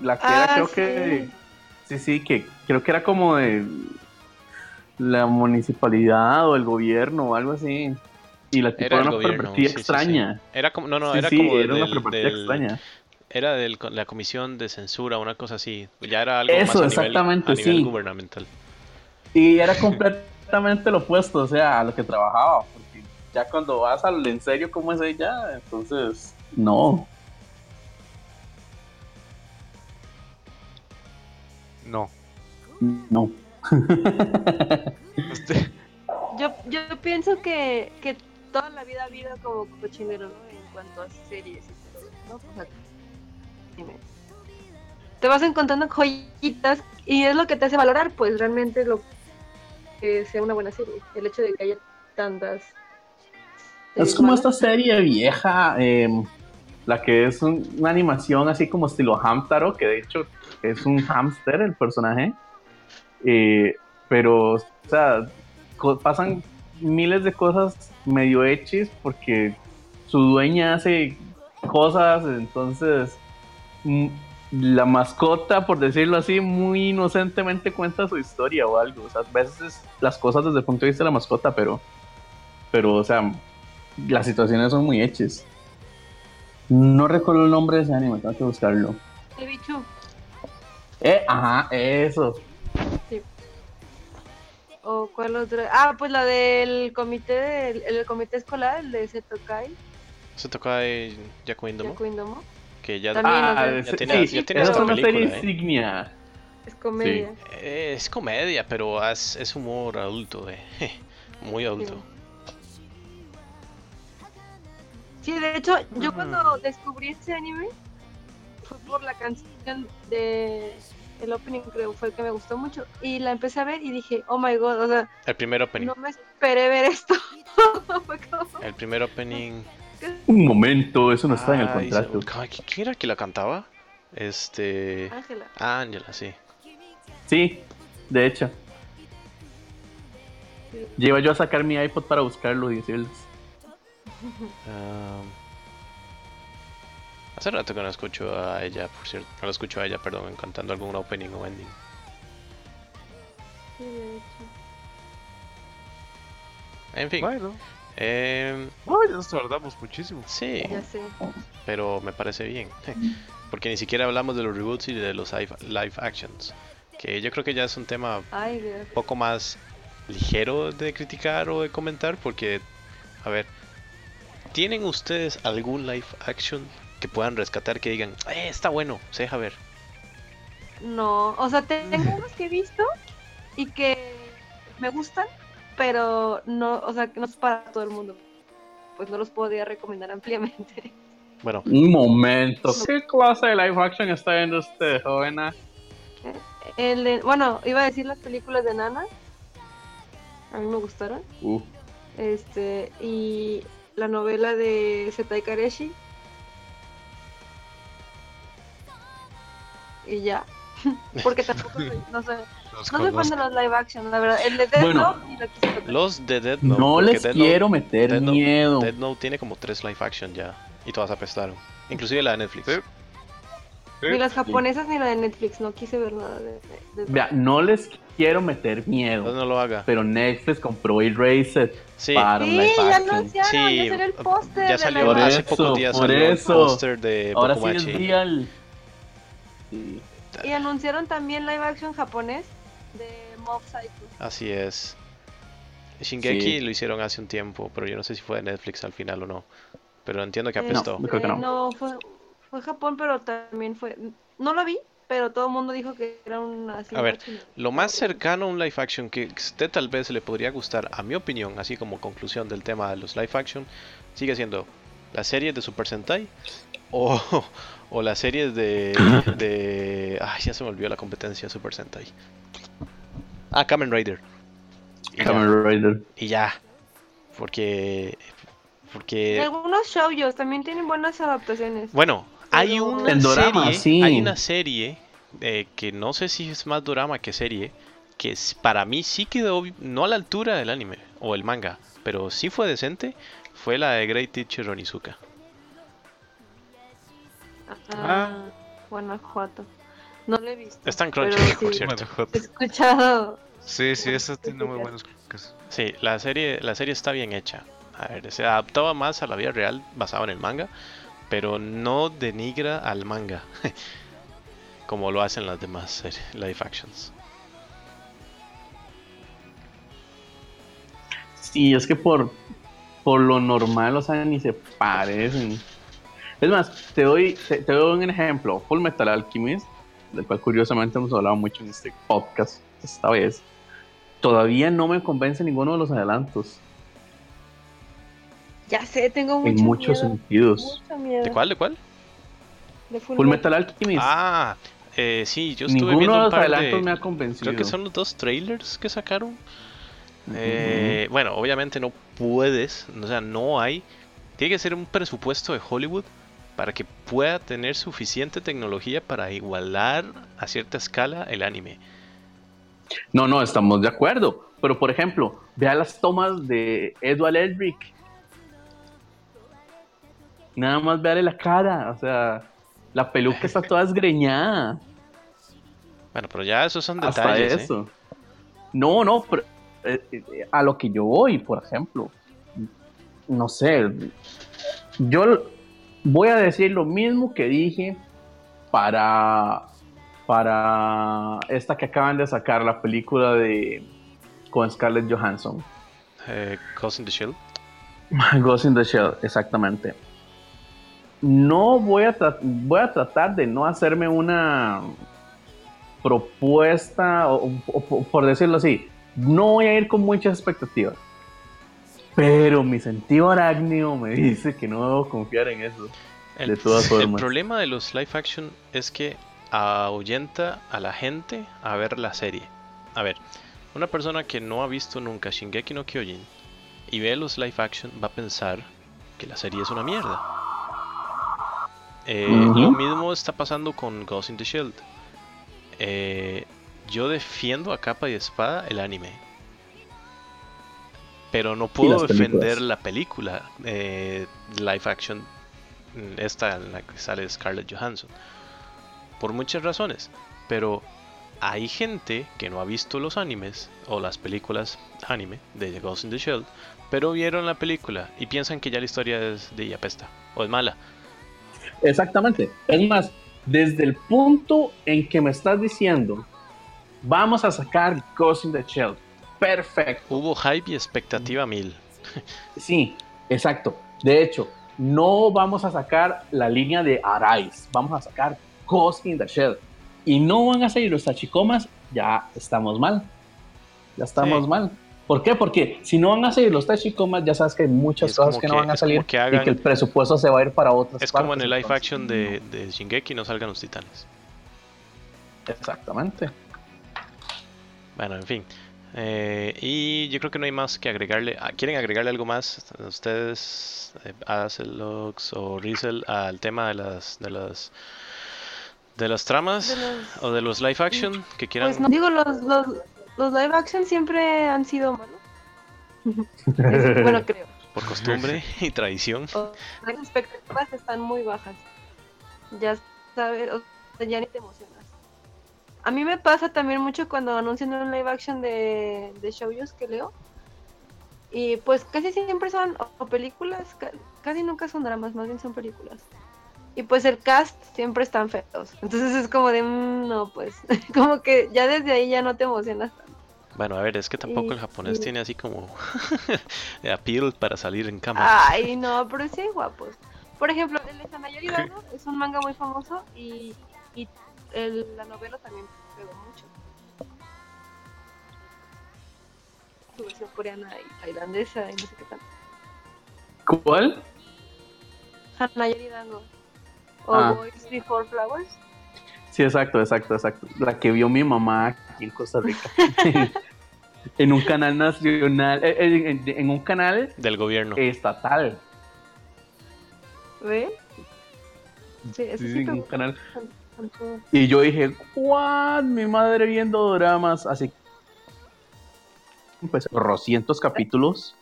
la que era Ah, creo sí. que, sí, sí, que creo que era como de, la municipalidad o el gobierno o algo así. Y la tipa Era una gobierno, pervertida sí, sí, sí. extraña. Era como, no, no, Sí, era sí, como era una del- pervertida del- extraña. Era de la comisión de censura, una cosa así. Ya era algo Eso, más a nivel, exactamente, a nivel sí. gubernamental. Y era completamente lo opuesto, o sea, a lo que trabajaba. Ya cuando vas al en serio como es ella, entonces, no. No. No. Este, Yo, yo pienso que, que toda la vida ha habido como cochinero, ¿no? En cuanto a series y todo, ¿no? O sea, dime. te vas encontrando joyitas y es lo que te hace valorar, pues realmente lo que sea una buena serie. El hecho de que haya tantas. Es como esta serie vieja, em, la que es un- una animación así como estilo Hamtaro, que de hecho es un hámster el personaje. Eh, pero, o sea, pasan miles de cosas medio hechis porque su dueña hace cosas, entonces mm, la mascota, por decirlo así, muy inocentemente cuenta su historia o algo. O sea, a veces las cosas desde el punto de vista de la mascota, pero, pero, o sea, las situaciones son muy hechas. No recuerdo el nombre de ese anime, tengo que buscarlo. El bicho. Eh, ajá, eso. ¿O cuál otra? Ah, pues la del comité del el comité escolar, el de Setokai, Se toca de Yaku Indomo, Yaku Indomo. que ya Ah, ya tiene- sí, ya tiene esa es hasta una serie película, ¿eh? insignia. Es comedia. eh, es comedia, pero es, es humor adulto, eh, muy adulto. Sí, de hecho, yo Mm. cuando descubrí este anime fue por la canción de el opening, creo, fue el que me gustó mucho. Y la empecé a ver y dije, oh my god, o sea, El primer opening, no me esperé ver esto. el primer opening. Un momento, eso no está en el contrato. se- ¿Quién era que la cantaba? Este. Ángela. Ángela, sí. Sí, de hecho. Lleva yo a sacar mi iPod para buscarlo y decirles. Um, hace rato que no escucho a ella, por cierto. No la escucho a ella, perdón, cantando algún opening o ending. Sí, de hecho. En fin. bueno, em, no, ya nos tardamos muchísimo. sí, Ya sé. pero me parece bien. Porque ni siquiera hablamos de los reboots y de los live, actions. Que yo creo que ya es un tema un poco más ligero de criticar o de comentar. Porque, a ver, ¿tienen ustedes algún live action que puedan rescatar que digan, eh, está bueno, se deja ver? No, o sea, te- tengo unos que he visto y que me gustan, pero no, o sea, que no es para todo el mundo. Pues no los podría recomendar ampliamente. Bueno, Un momento. ¿Qué clase de live action está viendo usted, jovena? El de- bueno, iba a decir las películas de Nana. A mí me gustaron. Uh, Este, y la novela de Setai Kareshi. Y ya. Porque tampoco soy, no sé, Los no soy fan de los live action, la verdad. El de Bueno. Note sí lo quise tocar. los de Dead Note. no les quiero Note, meter Note- miedo. Death Note tiene como tres live action ya. Y todas apestaron. Inclusive la de Netflix. Sí. Ni las japonesas ni la de Netflix, no quise ver nada de, de- no les quiero meter Entonces miedo. no lo haga. Pero Netflix compró Erased Sí, para un Sí, live ya action. anunciaron, Sí, ya salió el póster. ya de salió Por hace eso, pocos días por salió el póster de Ahora sí es real. Sí. Y anunciaron también live action japonés de Mob Psycho. Así es. Shingeki Sí. lo hicieron hace un tiempo, pero yo no sé si fue de Netflix al final o no. Pero entiendo que Eh, apestó. yo creo que no. No, fue, fue Japón, pero también fue. No lo vi, pero todo el mundo dijo que era una. así A ver. Lo más cercano a un live action que usted tal vez le podría gustar, a mi opinión, así como conclusión del tema de los live action, sigue siendo las series de Super Sentai o, o las series de, de... Ay, ya se me olvidó la competencia Super Sentai. Ah, Kamen Rider. Y ya, Kamen Rider. y ya. Porque... Y Porque... algunos shoujos también tienen buenas adaptaciones. Bueno, hay una dorama, serie, sí. hay una serie eh, que no sé si es más drama que serie, que es- para mí sí quedó no a la altura del anime o el manga, pero sí fue decente, fue la de Great Teacher Onizuka. Ah, Guanajuato. No lo he visto. Está en Crunchyroll, por sí, cierto. Bueno, He escuchado. sí, sí, eso tiene muy críticas. Sí, la serie, la serie está bien hecha. A ver, se adaptaba más a la vida real basado en el manga, pero no denigra al manga como lo hacen las demás series, live actions. Sí, es que por, por lo normal, o sea, ni se parecen. Es más, te doy, te, te doy un ejemplo. Full Metal Alchemist, del cual curiosamente hemos hablado mucho en este podcast esta vez. Todavía no me convence ninguno de los adelantos. Ya sé, tengo mucho en muchos miedo. sentidos. Mucho miedo. ¿De cuál? ¿De cuál? De Full, Full Metal. Metal Alchemist. Ah, eh, sí, yo estuve ninguno viendo de un los par adelantos de... me ha convencido. Creo que son los dos trailers que sacaron. Eh, bueno, obviamente no puedes, o sea, no hay. Tiene que ser un presupuesto de Hollywood para que pueda tener suficiente tecnología para igualar a cierta escala el anime. No, no, estamos de acuerdo. Pero por ejemplo, vea las tomas de Edward Elric. Nada más veale la cara, o sea, la peluca está toda esgreñada. Bueno, pero ya esos son Hasta detalles. ¿eh? No, no, pero, eh, eh, a lo que yo voy, por ejemplo. No sé. Yo voy a decir lo mismo que dije para, para esta que acaban de sacar, la película de con Scarlett Johansson. Eh, Ghost in the Shell. Ghost in the Shell, exactamente. No voy a, voy a tratar de no hacerme una propuesta, o, o- o por decirlo así, no voy a ir con muchas expectativas. Pero mi sentido arácnido me dice que no debo confiar en eso. El, De todas el problema de los live action es que ahuyenta a la gente a ver la serie. A ver, una persona que no ha visto nunca Shingeki no Kyojin y ve los live action va a pensar que la serie es una mierda. Eh. Lo mismo está pasando con Ghost in the Shield. Eh, yo defiendo a capa y espada el anime. Pero no puedo defender la película eh, live action, mm, esta en la que sale Scarlett Johansson. Por muchas razones. Pero hay gente que no ha visto los animes o las películas anime de Ghost in the Shell, pero vieron la película y piensan que ya la historia es de apesta o es mala. Exactamente. Es más, desde el punto en que me estás diciendo, vamos a sacar Ghost in the Shell. Perfecto. Hubo hype y expectativa mil. Sí, exacto. De hecho, no vamos a sacar la línea de Arise, vamos a sacar Ghost in the Shell. Y no van a salir los tachicomas, ya estamos mal. Ya estamos Sí. mal. ¿Por qué? Porque si no van a salir los tachicomas, ya sabes que hay muchas Es cosas que, no van a salir que y que el presupuesto se va a ir para otras Es como en el live entonces, action de, de Shingeki no salgan los titanes. Exactamente. Bueno, en fin. Eh, y yo creo que no hay más que agregarle. ah, ¿Quieren agregarle algo más a ustedes, eh, Azelox o Rizel, al tema de las de las de las tramas De los- o de los live action que quieran? Pues no digo, los, los, los live action siempre han sido malos. Es- bueno, creo. Por costumbre y tradición. O- Las expectativas están muy bajas. Ya sabes, o sea, ya ni te emocionas. A mí me pasa también mucho cuando anuncian un live action de, de shoujos que leo. Y pues casi siempre son o películas, ca- casi nunca son dramas, más bien son películas. Y pues el cast siempre están feos. Entonces es como de, mm, no, pues, como que ya desde ahí ya no te emocionas tanto. Bueno, a ver, es que tampoco Y- el japonés y- tiene así como appeal para salir en cámara. Ay, no, pero sí hay guapos. Por ejemplo, el de Hanayori Dano es un manga muy famoso y, y el- la novela también pegó mucho. Su versión coreana y tailandesa y no sé qué tal. ¿Cuál? Hanayori Dano. O Ah. Boys Before Flowers. Sí, exacto, exacto, exacto. La que vio mi mamá aquí en Costa Rica. en un canal nacional, eh, eh, en, en un canal Del gobierno. estatal. ¿Ve? Sí, Sí, sí en un canal. Y yo dije, ¿what? Mi madre viendo dramas. Así pues, cientos capítulos.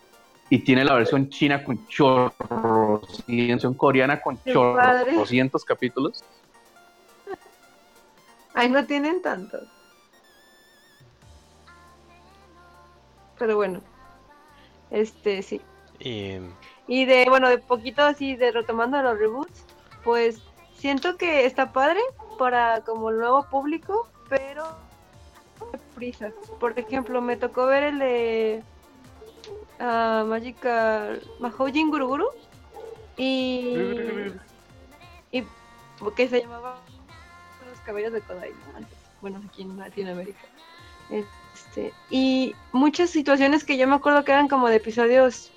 Y tiene la versión china con chorros. Y versión coreana con chorros. cientos capítulos. Ay, no tienen tantos. Pero bueno. Este, sí. Y Y de, bueno, de poquito así, de retomando los reboots, pues siento que está padre para como el nuevo público, pero prisas. Por ejemplo, me tocó ver el de ah, Magical Mahojin Guruguru y y que se llamaba Los Caballos de Kodai ¿no? bueno, aquí en Latinoamérica. Este, y muchas situaciones que yo me acuerdo que eran como de episodios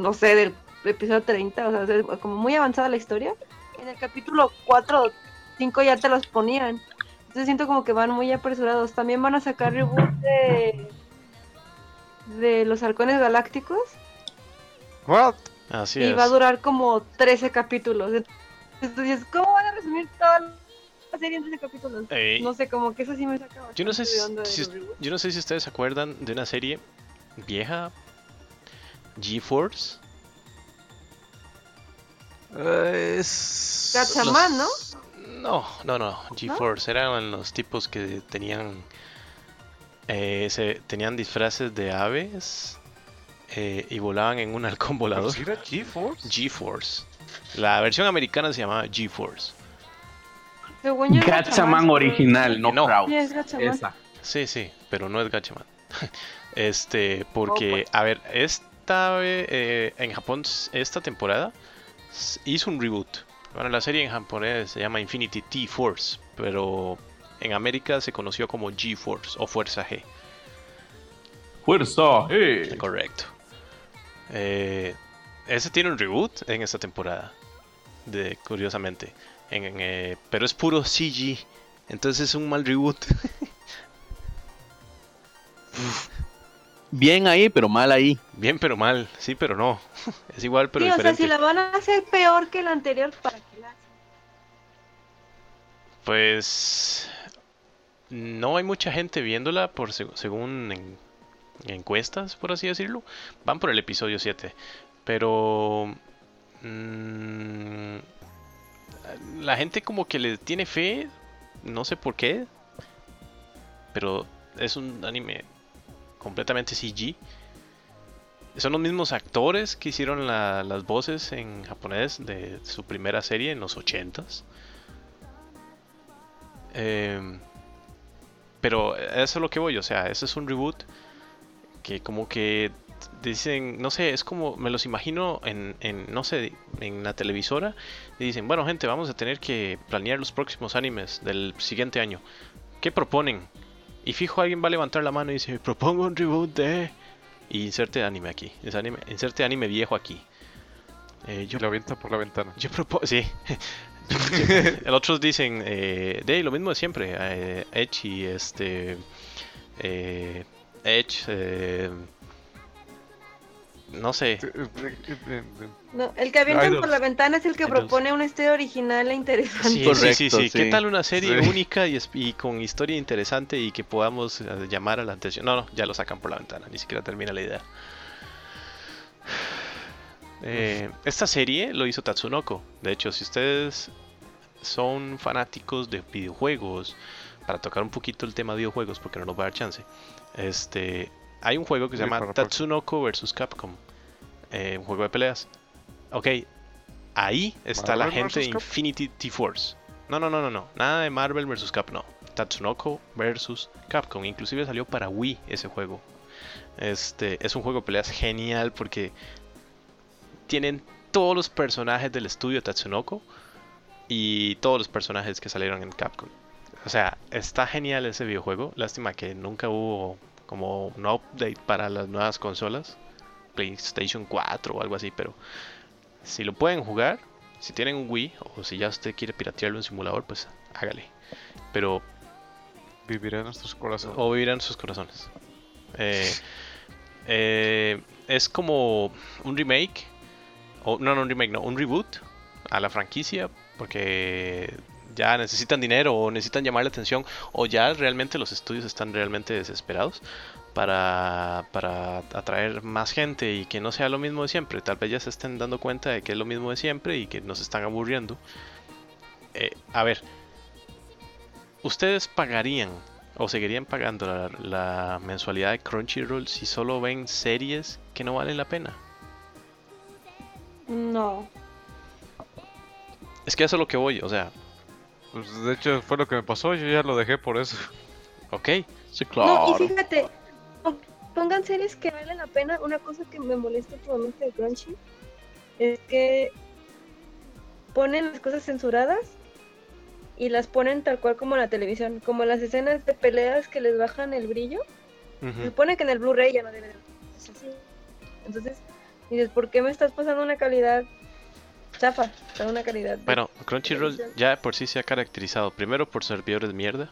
no sé, del episodio 30, o sea, como muy avanzada la historia. En el capítulo 4 o 5 ya te los ponían. Entonces siento como que van muy apresurados. También van a sacar reboot de, de los halcones galácticos What? así y es. va a durar como 13 capítulos. Entonces, ¿cómo van a resumir toda la serie en 13 capítulos? Ey, No sé, como que eso sí me saca yo no sé si, de yo no sé si ustedes se acuerdan de una serie vieja GeForce. Eh, es... Gatchaman, ¿no? No, no, no. GeForce eran los tipos que tenían eh, se, tenían disfraces de aves eh, y volaban en un halcón volador. ¿Sí era GeForce? GeForce. La versión americana se llamaba es Gatchaman original, no No. Es. Esa. Sí, sí, pero no es Gatchaman. este, porque, a ver, esta eh, en Japón, esta temporada hizo un reboot. Bueno, la serie en japonés se llama Infinity T-Force, pero en América se conoció como G-Force o Fuerza G. Fuerza. eh. Correcto. Eh, ese tiene un reboot en esta temporada. De, curiosamente. En- en, eh, pero es puro CG. Entonces es un mal reboot. Bien ahí, pero mal ahí. Bien, pero mal. Sí, pero no. Es igual, pero sí, o sea, diferente. si la van a hacer peor que la anterior, ¿para qué la hacen? Pues no hay mucha gente viéndola por seg- según en- encuestas, por así decirlo. Van por el episodio 7. Pero mm, la gente como que le tiene fe, no sé por qué. Pero es un anime completamente CG. Son los mismos actores que hicieron la- las voces en japonés de su primera serie en los 80s. Em, pero eso es lo que voy, o sea, eso es un reboot que como que dicen, no sé, es como, me los imagino en, en, no sé, en la televisora y dicen, bueno gente, vamos a tener que planear los próximos animes del siguiente año. ¿Qué proponen? Y fijo, alguien va a levantar la mano y dice, propongo un reboot de... Y inserte anime aquí, es anime, inserte anime viejo aquí. Eh, yo Y lo avienta por la ventana. yo propongo, sí. El otros dicen, eh, de lo mismo de siempre. Eh, Edge y este. Eh, Edge. eh, no sé. No, el que avientan por la ventana es el que propone una historia original e interesante. Sí, sí, Correcto, sí, sí. ¿Qué tal una serie Sí. única y, es- y con historia interesante y que podamos llamar a la atención? No, no, ya lo sacan por la ventana, ni siquiera termina la idea. Eh, esta serie lo hizo Tatsunoko. De hecho, si ustedes son fanáticos de videojuegos, para tocar un poquito el tema de videojuegos, porque no nos va a dar chance, este, hay un juego que se llama. Tatsunoko vs Capcom, eh, un juego de peleas. Ok, ahí está la gente de. Infinity T-Force. No, no, no, no, no, nada de Marvel vs Capcom, no. Tatsunoko vs Capcom, inclusive salió para Wii ese juego. Este, es un juego de peleas genial porque tienen todos los personajes del estudio Tatsunoko y todos los personajes que salieron en Capcom. O sea, está genial ese videojuego. Lástima que nunca hubo como un update para las nuevas consolas, PlayStation 4 o algo así, pero si lo pueden jugar, si tienen un Wii o si ya usted quiere piratearlo en simulador, pues hágale. Pero Vivirá en nuestros corazones. o vivir en sus corazones. Eh, eh, es como un remake, o no, no un remake, no, un reboot a la franquicia, porque ya necesitan dinero o necesitan llamar la atención, o ya realmente los estudios están realmente desesperados para, para atraer más gente y que no sea lo mismo de siempre. Tal vez ya se estén dando cuenta de que es lo mismo de siempre y que nos están aburriendo. Eh, a ver, ¿Ustedes pagarían o seguirían pagando la, la mensualidad de Crunchyroll si solo ven series que no valen la pena? No. Es que eso es lo que voy, o sea, Pues, de hecho, fue lo que me pasó. Yo ya lo dejé por eso. ok, Sí, No, claro. y fíjate, pon- pongan series que valen la pena. Una cosa que me molesta últimamente de Crunchy es que ponen las cosas censuradas y las ponen tal cual como en la televisión, como las escenas de peleas que les bajan el brillo. Se ujú, supone que en el Blu-ray ya no debe de es Entonces, dices, ¿por qué me estás pasando una calidad chafa? O sea, una calidad. de- Bueno, Crunchyroll ya de por sí se ha caracterizado primero por servidores de mierda,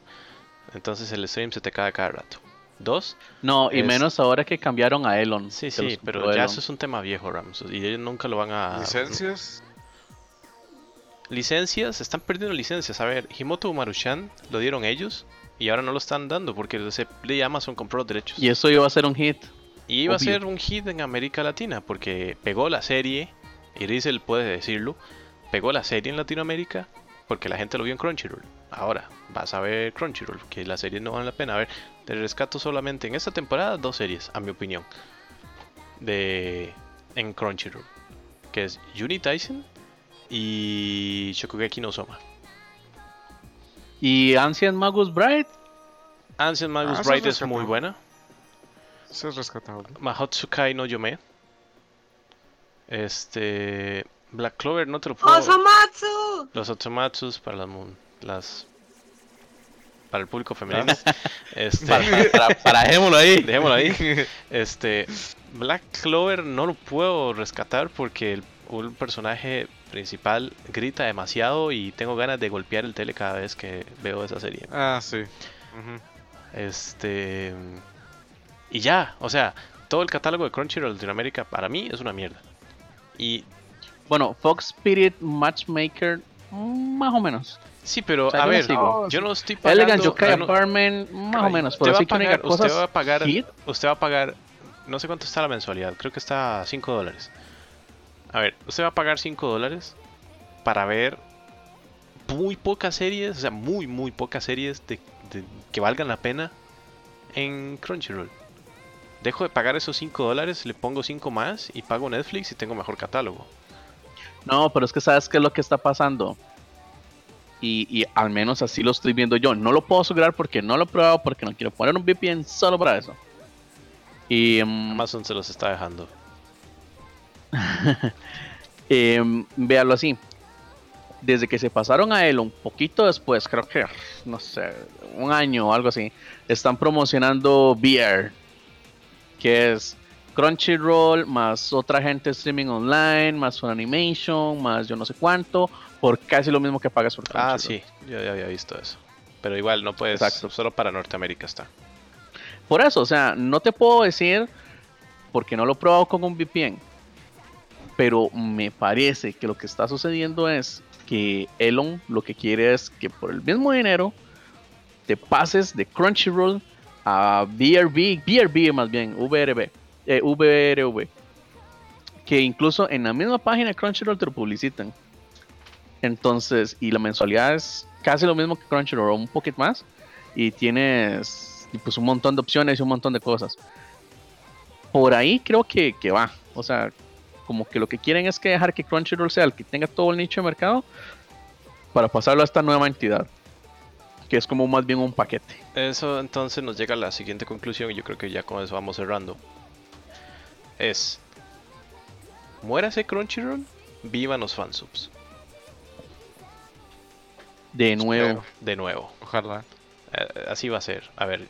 entonces el stream se te cae cada rato. Dos, No, y menos ahora que cambiaron a Elon. sí, sí, pero ya Elon. eso es un tema viejo, Rams, y ellos nunca lo van a... ¿Licencias? Licencias, están perdiendo licencias. A ver, Himoto Maruchan lo dieron ellos y ahora no lo están dando porque se de Amazon compró los derechos. Y eso iba a ser un hit. Y iba a ser un hit en América Latina porque pegó la serie, y Rizel puede decirlo, pegó la serie en Latinoamérica porque la gente lo vio en Crunchyroll. Ahora, vas a ver Crunchyroll, que las series no valen la pena. A ver, te rescato solamente en esta temporada dos series, a mi opinión, de en Crunchyroll, que es Yuni Tyson y Shokugeki no Soma. Y Ancient Magus Bright. Ancient Magus Ah, Bright es muy buena. Eso es rescatable. Mahotsukai no Yome. Este. Black Clover no te lo puedo. ¡Osamatsu! Los Otsumatsus para las, las. Para el público femenino. Este. Para, para, parajémoslo ahí. Dejémoslo ahí. Este. Black Clover no lo puedo rescatar porque el, un personaje principal grita demasiado y tengo ganas de golpear el tele cada vez que veo esa serie. Ah, sí. Este. Y ya, o sea, todo el catálogo de Crunchyroll Latinoamérica para mí es una mierda. Y Bueno, Fox Spirit Matchmaker, más o menos. sí, pero O sea, a yo ver, digo. yo no estoy pagando. Elegant Yokai yo no- Apartment, más o menos. usted Pero va sí a que unica pagar, cosas. usted va a pagar, hit. usted va a pagar, no sé cuánto está la mensualidad, creo que está a 5 dólares. A ver, usted va a pagar 5 dólares para ver muy pocas series, o sea, muy, muy pocas series de, de- que valgan la pena en Crunchyroll. Dejo de pagar esos 5 dólares, le pongo 5 más y pago Netflix y tengo mejor catálogo. No, pero es que sabes qué es lo que está pasando. Y, y al menos así lo estoy viendo yo. No lo puedo asegurar porque no lo he probado, porque no quiero poner un VPN solo para eso. Y mm, Amazon se los está dejando. em, véalo así. Desde que se pasaron a él un poquito después, creo que, no sé, un año o algo así, están promocionando VR, que es Crunchyroll, más otra gente streaming online, más Funimation, más yo no sé cuánto, por casi lo mismo que pagas por Crunchyroll. Ah, sí, yo ya había visto eso. Pero igual no puedes, Exacto. solo para Norteamérica está. Por eso, o sea, no te puedo decir porque no lo he probado con un VPN. Pero me parece que lo que está sucediendo es que Elon lo que quiere es que por el mismo dinero te pases de Crunchyroll a VRB, VRB más bien, VRB, eh, VRV. Que incluso en la misma página Crunchyroll te lo publicitan. Entonces, y la mensualidad es casi lo mismo que Crunchyroll, un poquito más. Y tienes pues un montón de opciones y un montón de cosas. Por ahí creo que, que va. O sea, como que lo que quieren es que dejar que Crunchyroll sea el que tenga todo el nicho de mercado para pasarlo a esta nueva entidad. Que es como más bien un paquete. Eso entonces nos llega a la siguiente conclusión y yo creo que ya con eso vamos cerrando. Es muérase Crunchyroll, vivan los fansubs. De nuevo. De nuevo. Ojalá. Eh, así va a ser. A ver.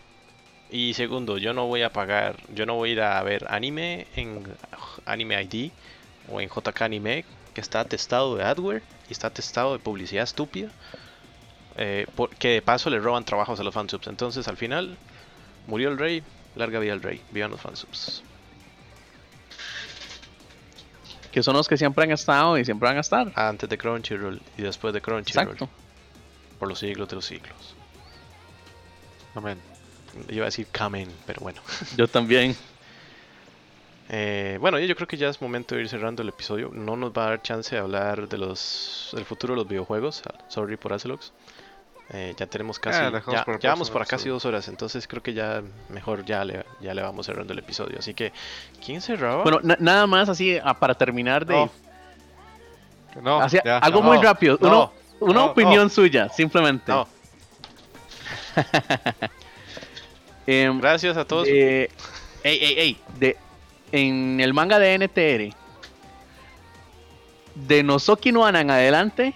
Y segundo, yo no voy a pagar, yo no voy a ir a ver anime en Anime ID o en JK Anime que está atestado de adware y está atestado de publicidad estúpida. Eh, porque de paso le roban trabajos a los fansubs. Entonces al final murió el rey, larga vida al rey, vivan los fansubs. Que son los que siempre han estado y siempre van a estar. Antes de Crunchyroll y después de Crunchyroll. Exacto. Por los siglos de los siglos. Amén. Iba a decir Kamen, pero bueno. Yo también. Eh, bueno, yo creo que ya es momento de ir cerrando el episodio. No nos va a dar chance de hablar de los del futuro de los videojuegos. Sorry por Acelox. Eh, ya tenemos casi. Ah, dejamos ya, ya vamos para casi dos horas. Entonces creo que ya mejor ya le, ya le vamos cerrando el episodio. Así que, ¿quién cerraba? Bueno, na- nada más así ah, para terminar de... No. No, así, ya, algo no, muy rápido. no, uno- una no, opinión suya, simplemente. no. Em, Gracias a todos. de- ey, ey, ey, de, en el manga de NTR, de Nozoki no Ana en adelante,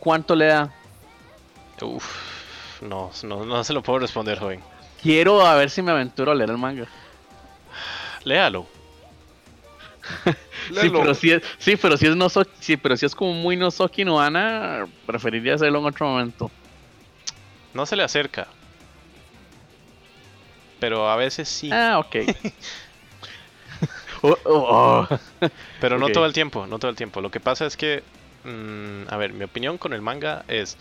¿cuánto le da? Uf, no, no, no se lo puedo responder, joven. Quiero a ver si me aventuro a leer el manga. Léalo. Sí, pero si es, sí, pero si es Nozoki, sí, pero si es como muy Nozoki no Ana, preferiría hacerlo en otro momento. No se le acerca. Pero a veces sí. Ah, ok. Oh, oh, oh. Pero no todo el tiempo, no todo el tiempo. Lo que pasa es que, mm, a ver, mi opinión con el manga es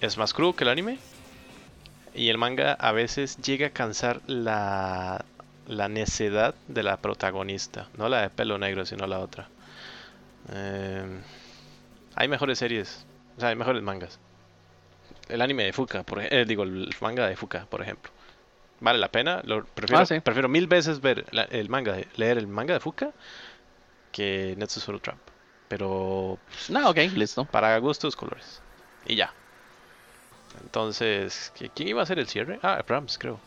es más crudo que el anime y el manga a veces llega a cansar la la necedad de la protagonista, no la de pelo negro, sino la otra. Em, hay mejores series, o sea, hay mejores mangas. El anime de Fuka, por eh, digo, el manga de Fuka, por ejemplo. Vale la pena, lo prefiero, Ah, sí. prefiero mil veces ver la- el manga, de- leer el manga de Fuka que Netsu Solo Trap. Pero No, ok, listo. para gustos, colores. Y ya. Entonces, ¿qui- ¿quién iba a hacer el cierre? Ah, Brahms, creo.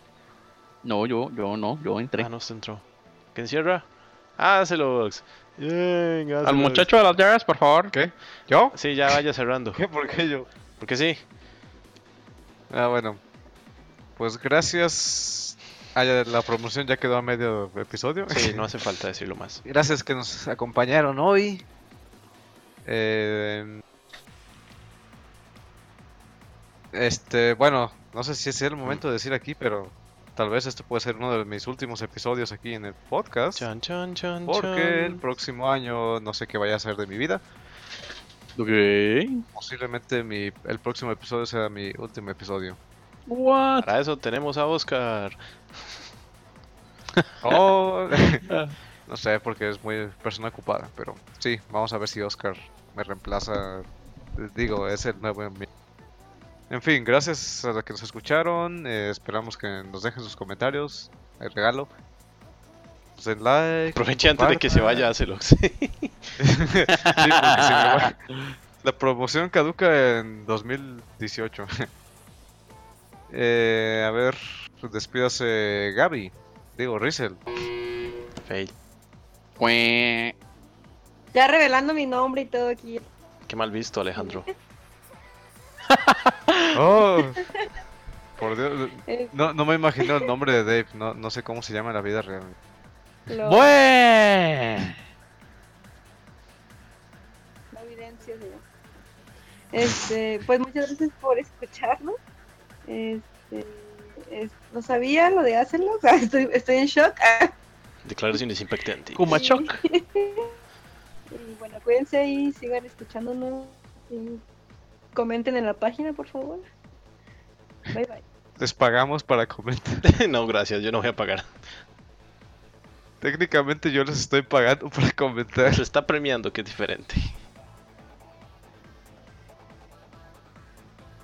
No, yo, yo no, yo entré. Ah, no se entró. ¿Quién cierra? Hácelo, Ox. Bien, Al hácelo, muchacho de las llaves, por favor. ¿Qué? ¿Yo? Sí, ya vaya cerrando. ¿Qué? ¿Por qué yo? Porque sí. Ah, bueno. Pues gracias. Ah, ya la promoción ya quedó a medio episodio. Sí, no hace falta decirlo más. Gracias que nos acompañaron hoy. Eh, este, bueno, no sé si es el momento de decir aquí, pero tal vez este puede ser uno de mis últimos episodios aquí en el podcast. Chan, chan, chan, Porque el próximo año no sé qué vaya a ser de mi vida. Ok. Posiblemente mi, el próximo episodio sea mi último episodio. What? Para eso tenemos a Oscar. Oh, no sé, porque es muy persona ocupada, pero sí, vamos a ver si Oscar me reemplaza. Digo, es el nuevo. En fin, gracias a los que nos escucharon. eh, esperamos que nos dejen sus comentarios. El regalo. Pues den like. Aproveche antes de que se vaya a Celox. Sí, porque se me va. La promoción caduca en 2018. eh, a ver, despídase Gaby. Digo, Rizel. Fail. Ya revelando mi nombre y todo aquí. Qué mal visto, Alejandro. Oh, por Dios. No, no me imagino el nombre de Dave. No, no sé cómo se llama en la vida real. lo- la evidencia. Este, pues muchas gracias por escucharnos. Este, es- no sabía lo de hacerlo, o sea, estoy, estoy en shock. Declaraciones impactantes. Kumachok. y bueno, cuídense y sigan escuchándonos. Y comenten en la página, por favor. Bye bye. Les pagamos para comentar. no, gracias, yo no voy a pagar. Técnicamente yo les estoy pagando para comentar. Se está premiando, que es diferente.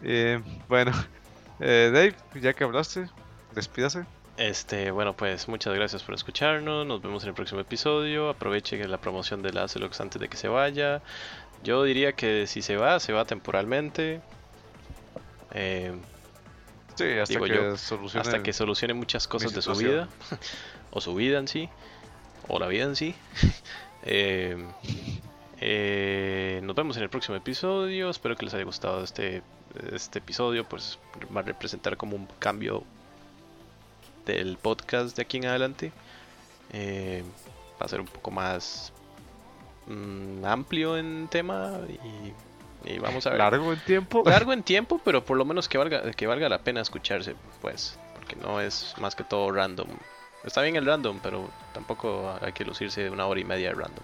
Eh, bueno, eh, Dave, ya que hablaste, despídase. Este, bueno, pues muchas gracias por escucharnos. Nos vemos en el próximo episodio. Aprovechen la promoción de la Celox antes de que se vaya. Yo diría que si se va, se va temporalmente. Eh, Sí, hasta Digo que yo, solucione. hasta que solucione muchas cosas de su vida. o su vida en sí. O la vida en sí. Eh, eh, nos vemos en el próximo episodio. Espero que les haya gustado este, este episodio. Pues va a representar como un cambio del podcast de aquí en adelante. Eh, va a ser un poco más mm, amplio en tema. Y, y vamos a ver largo en tiempo. largo en tiempo, pero por lo menos que valga, que valga la pena escucharse, pues, porque no es más que todo random. Está bien el random, pero tampoco hay que lucirse de una hora y media de random.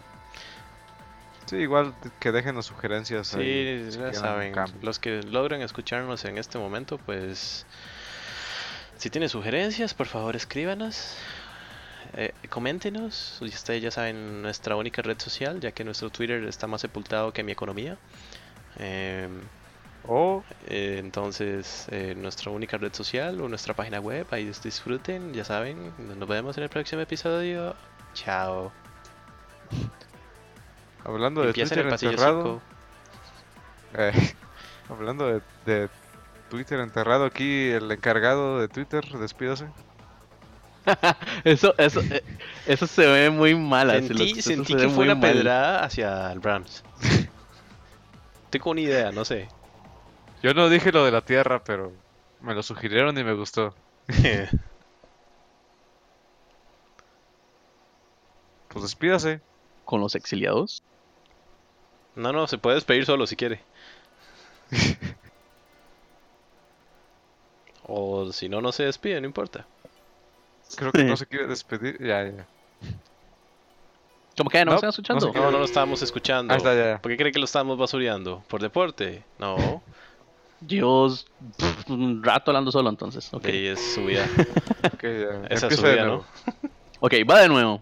Sí, igual que dejen las sugerencias. Sí, ya saben, los que logran escucharnos en este momento, pues, si tienen sugerencias, por favor escríbanos. Eh, coméntenos, ustedes ya saben nuestra única red social, ya que nuestro Twitter está más sepultado que mi economía. Eh, O Eh, entonces, eh, nuestra única red social o nuestra página web, ahí dis- disfruten, ya saben. Nos vemos en el próximo episodio. Chao. hablando de Empieza en Twitter el enterrado. 5. eh, hablando de, de Twitter enterrado aquí, el encargado de Twitter, despídase. Eso, eso, eh, eso se ve muy mal. así, Sentí, sentí que fue una mal. pedrada hacia el Rams. Tengo una idea, no sé. Yo no dije lo de la tierra, pero me lo sugirieron y me gustó. Pues despídase. Con los exiliados. no, no, se puede despedir solo si quiere. o si no, no se despide, no importa. Creo que no se quiere despedir. Ya, ya. ¿Cómo que no, No, están escuchando? no No, no lo estábamos escuchando. Ahí está, ya. ¿Por qué cree que lo estábamos basureando? ¿Por deporte? No. Dios, pff, un rato hablando solo entonces. Ok, es su vida. Ya. Esa es su vida. ¿no? Ok, va de nuevo.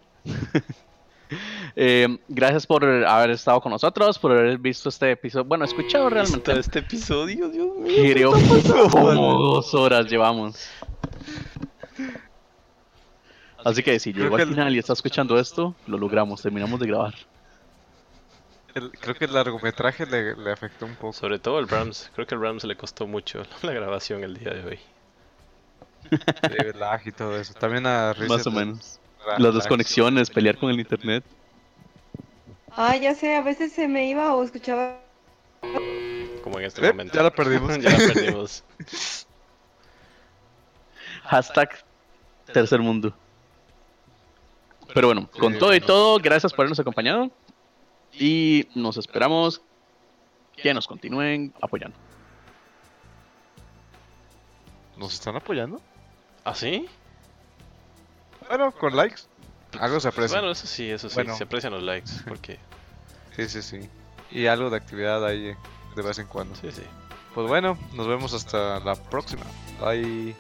Eh, gracias por haber estado con nosotros, por haber visto este episodio. Bueno, escuchado realmente. Todo este episodio, Dios mío. Creo como dos horas llevamos. Así que si llegó al el- final y está escuchando esto, lo logramos, terminamos de grabar. El- creo que el largometraje le, le afectó un poco. Sobre todo el Rams. Creo que el Rams le costó mucho la grabación el día de hoy. El lag y todo eso. También a Reset Más o menos. la- Las lag. desconexiones, pelear con el internet. Ah, ya sé, a veces se me iba o escuchaba. Como en este Eh, momento. ya la perdimos. ya la perdimos. Hashtag tercer mundo. Pero bueno, con todo y todo, gracias por habernos acompañado. Y nos esperamos que nos continúen apoyando. ¿Nos están apoyando? ¿Ah, sí? Bueno, con likes. Algo se aprecia. Bueno, eso sí, eso sí. Bueno. Se aprecian los likes. Porque. Sí, sí, sí. Y algo de actividad ahí de vez en cuando. Sí, sí. Pues bueno, nos vemos hasta la próxima. Bye.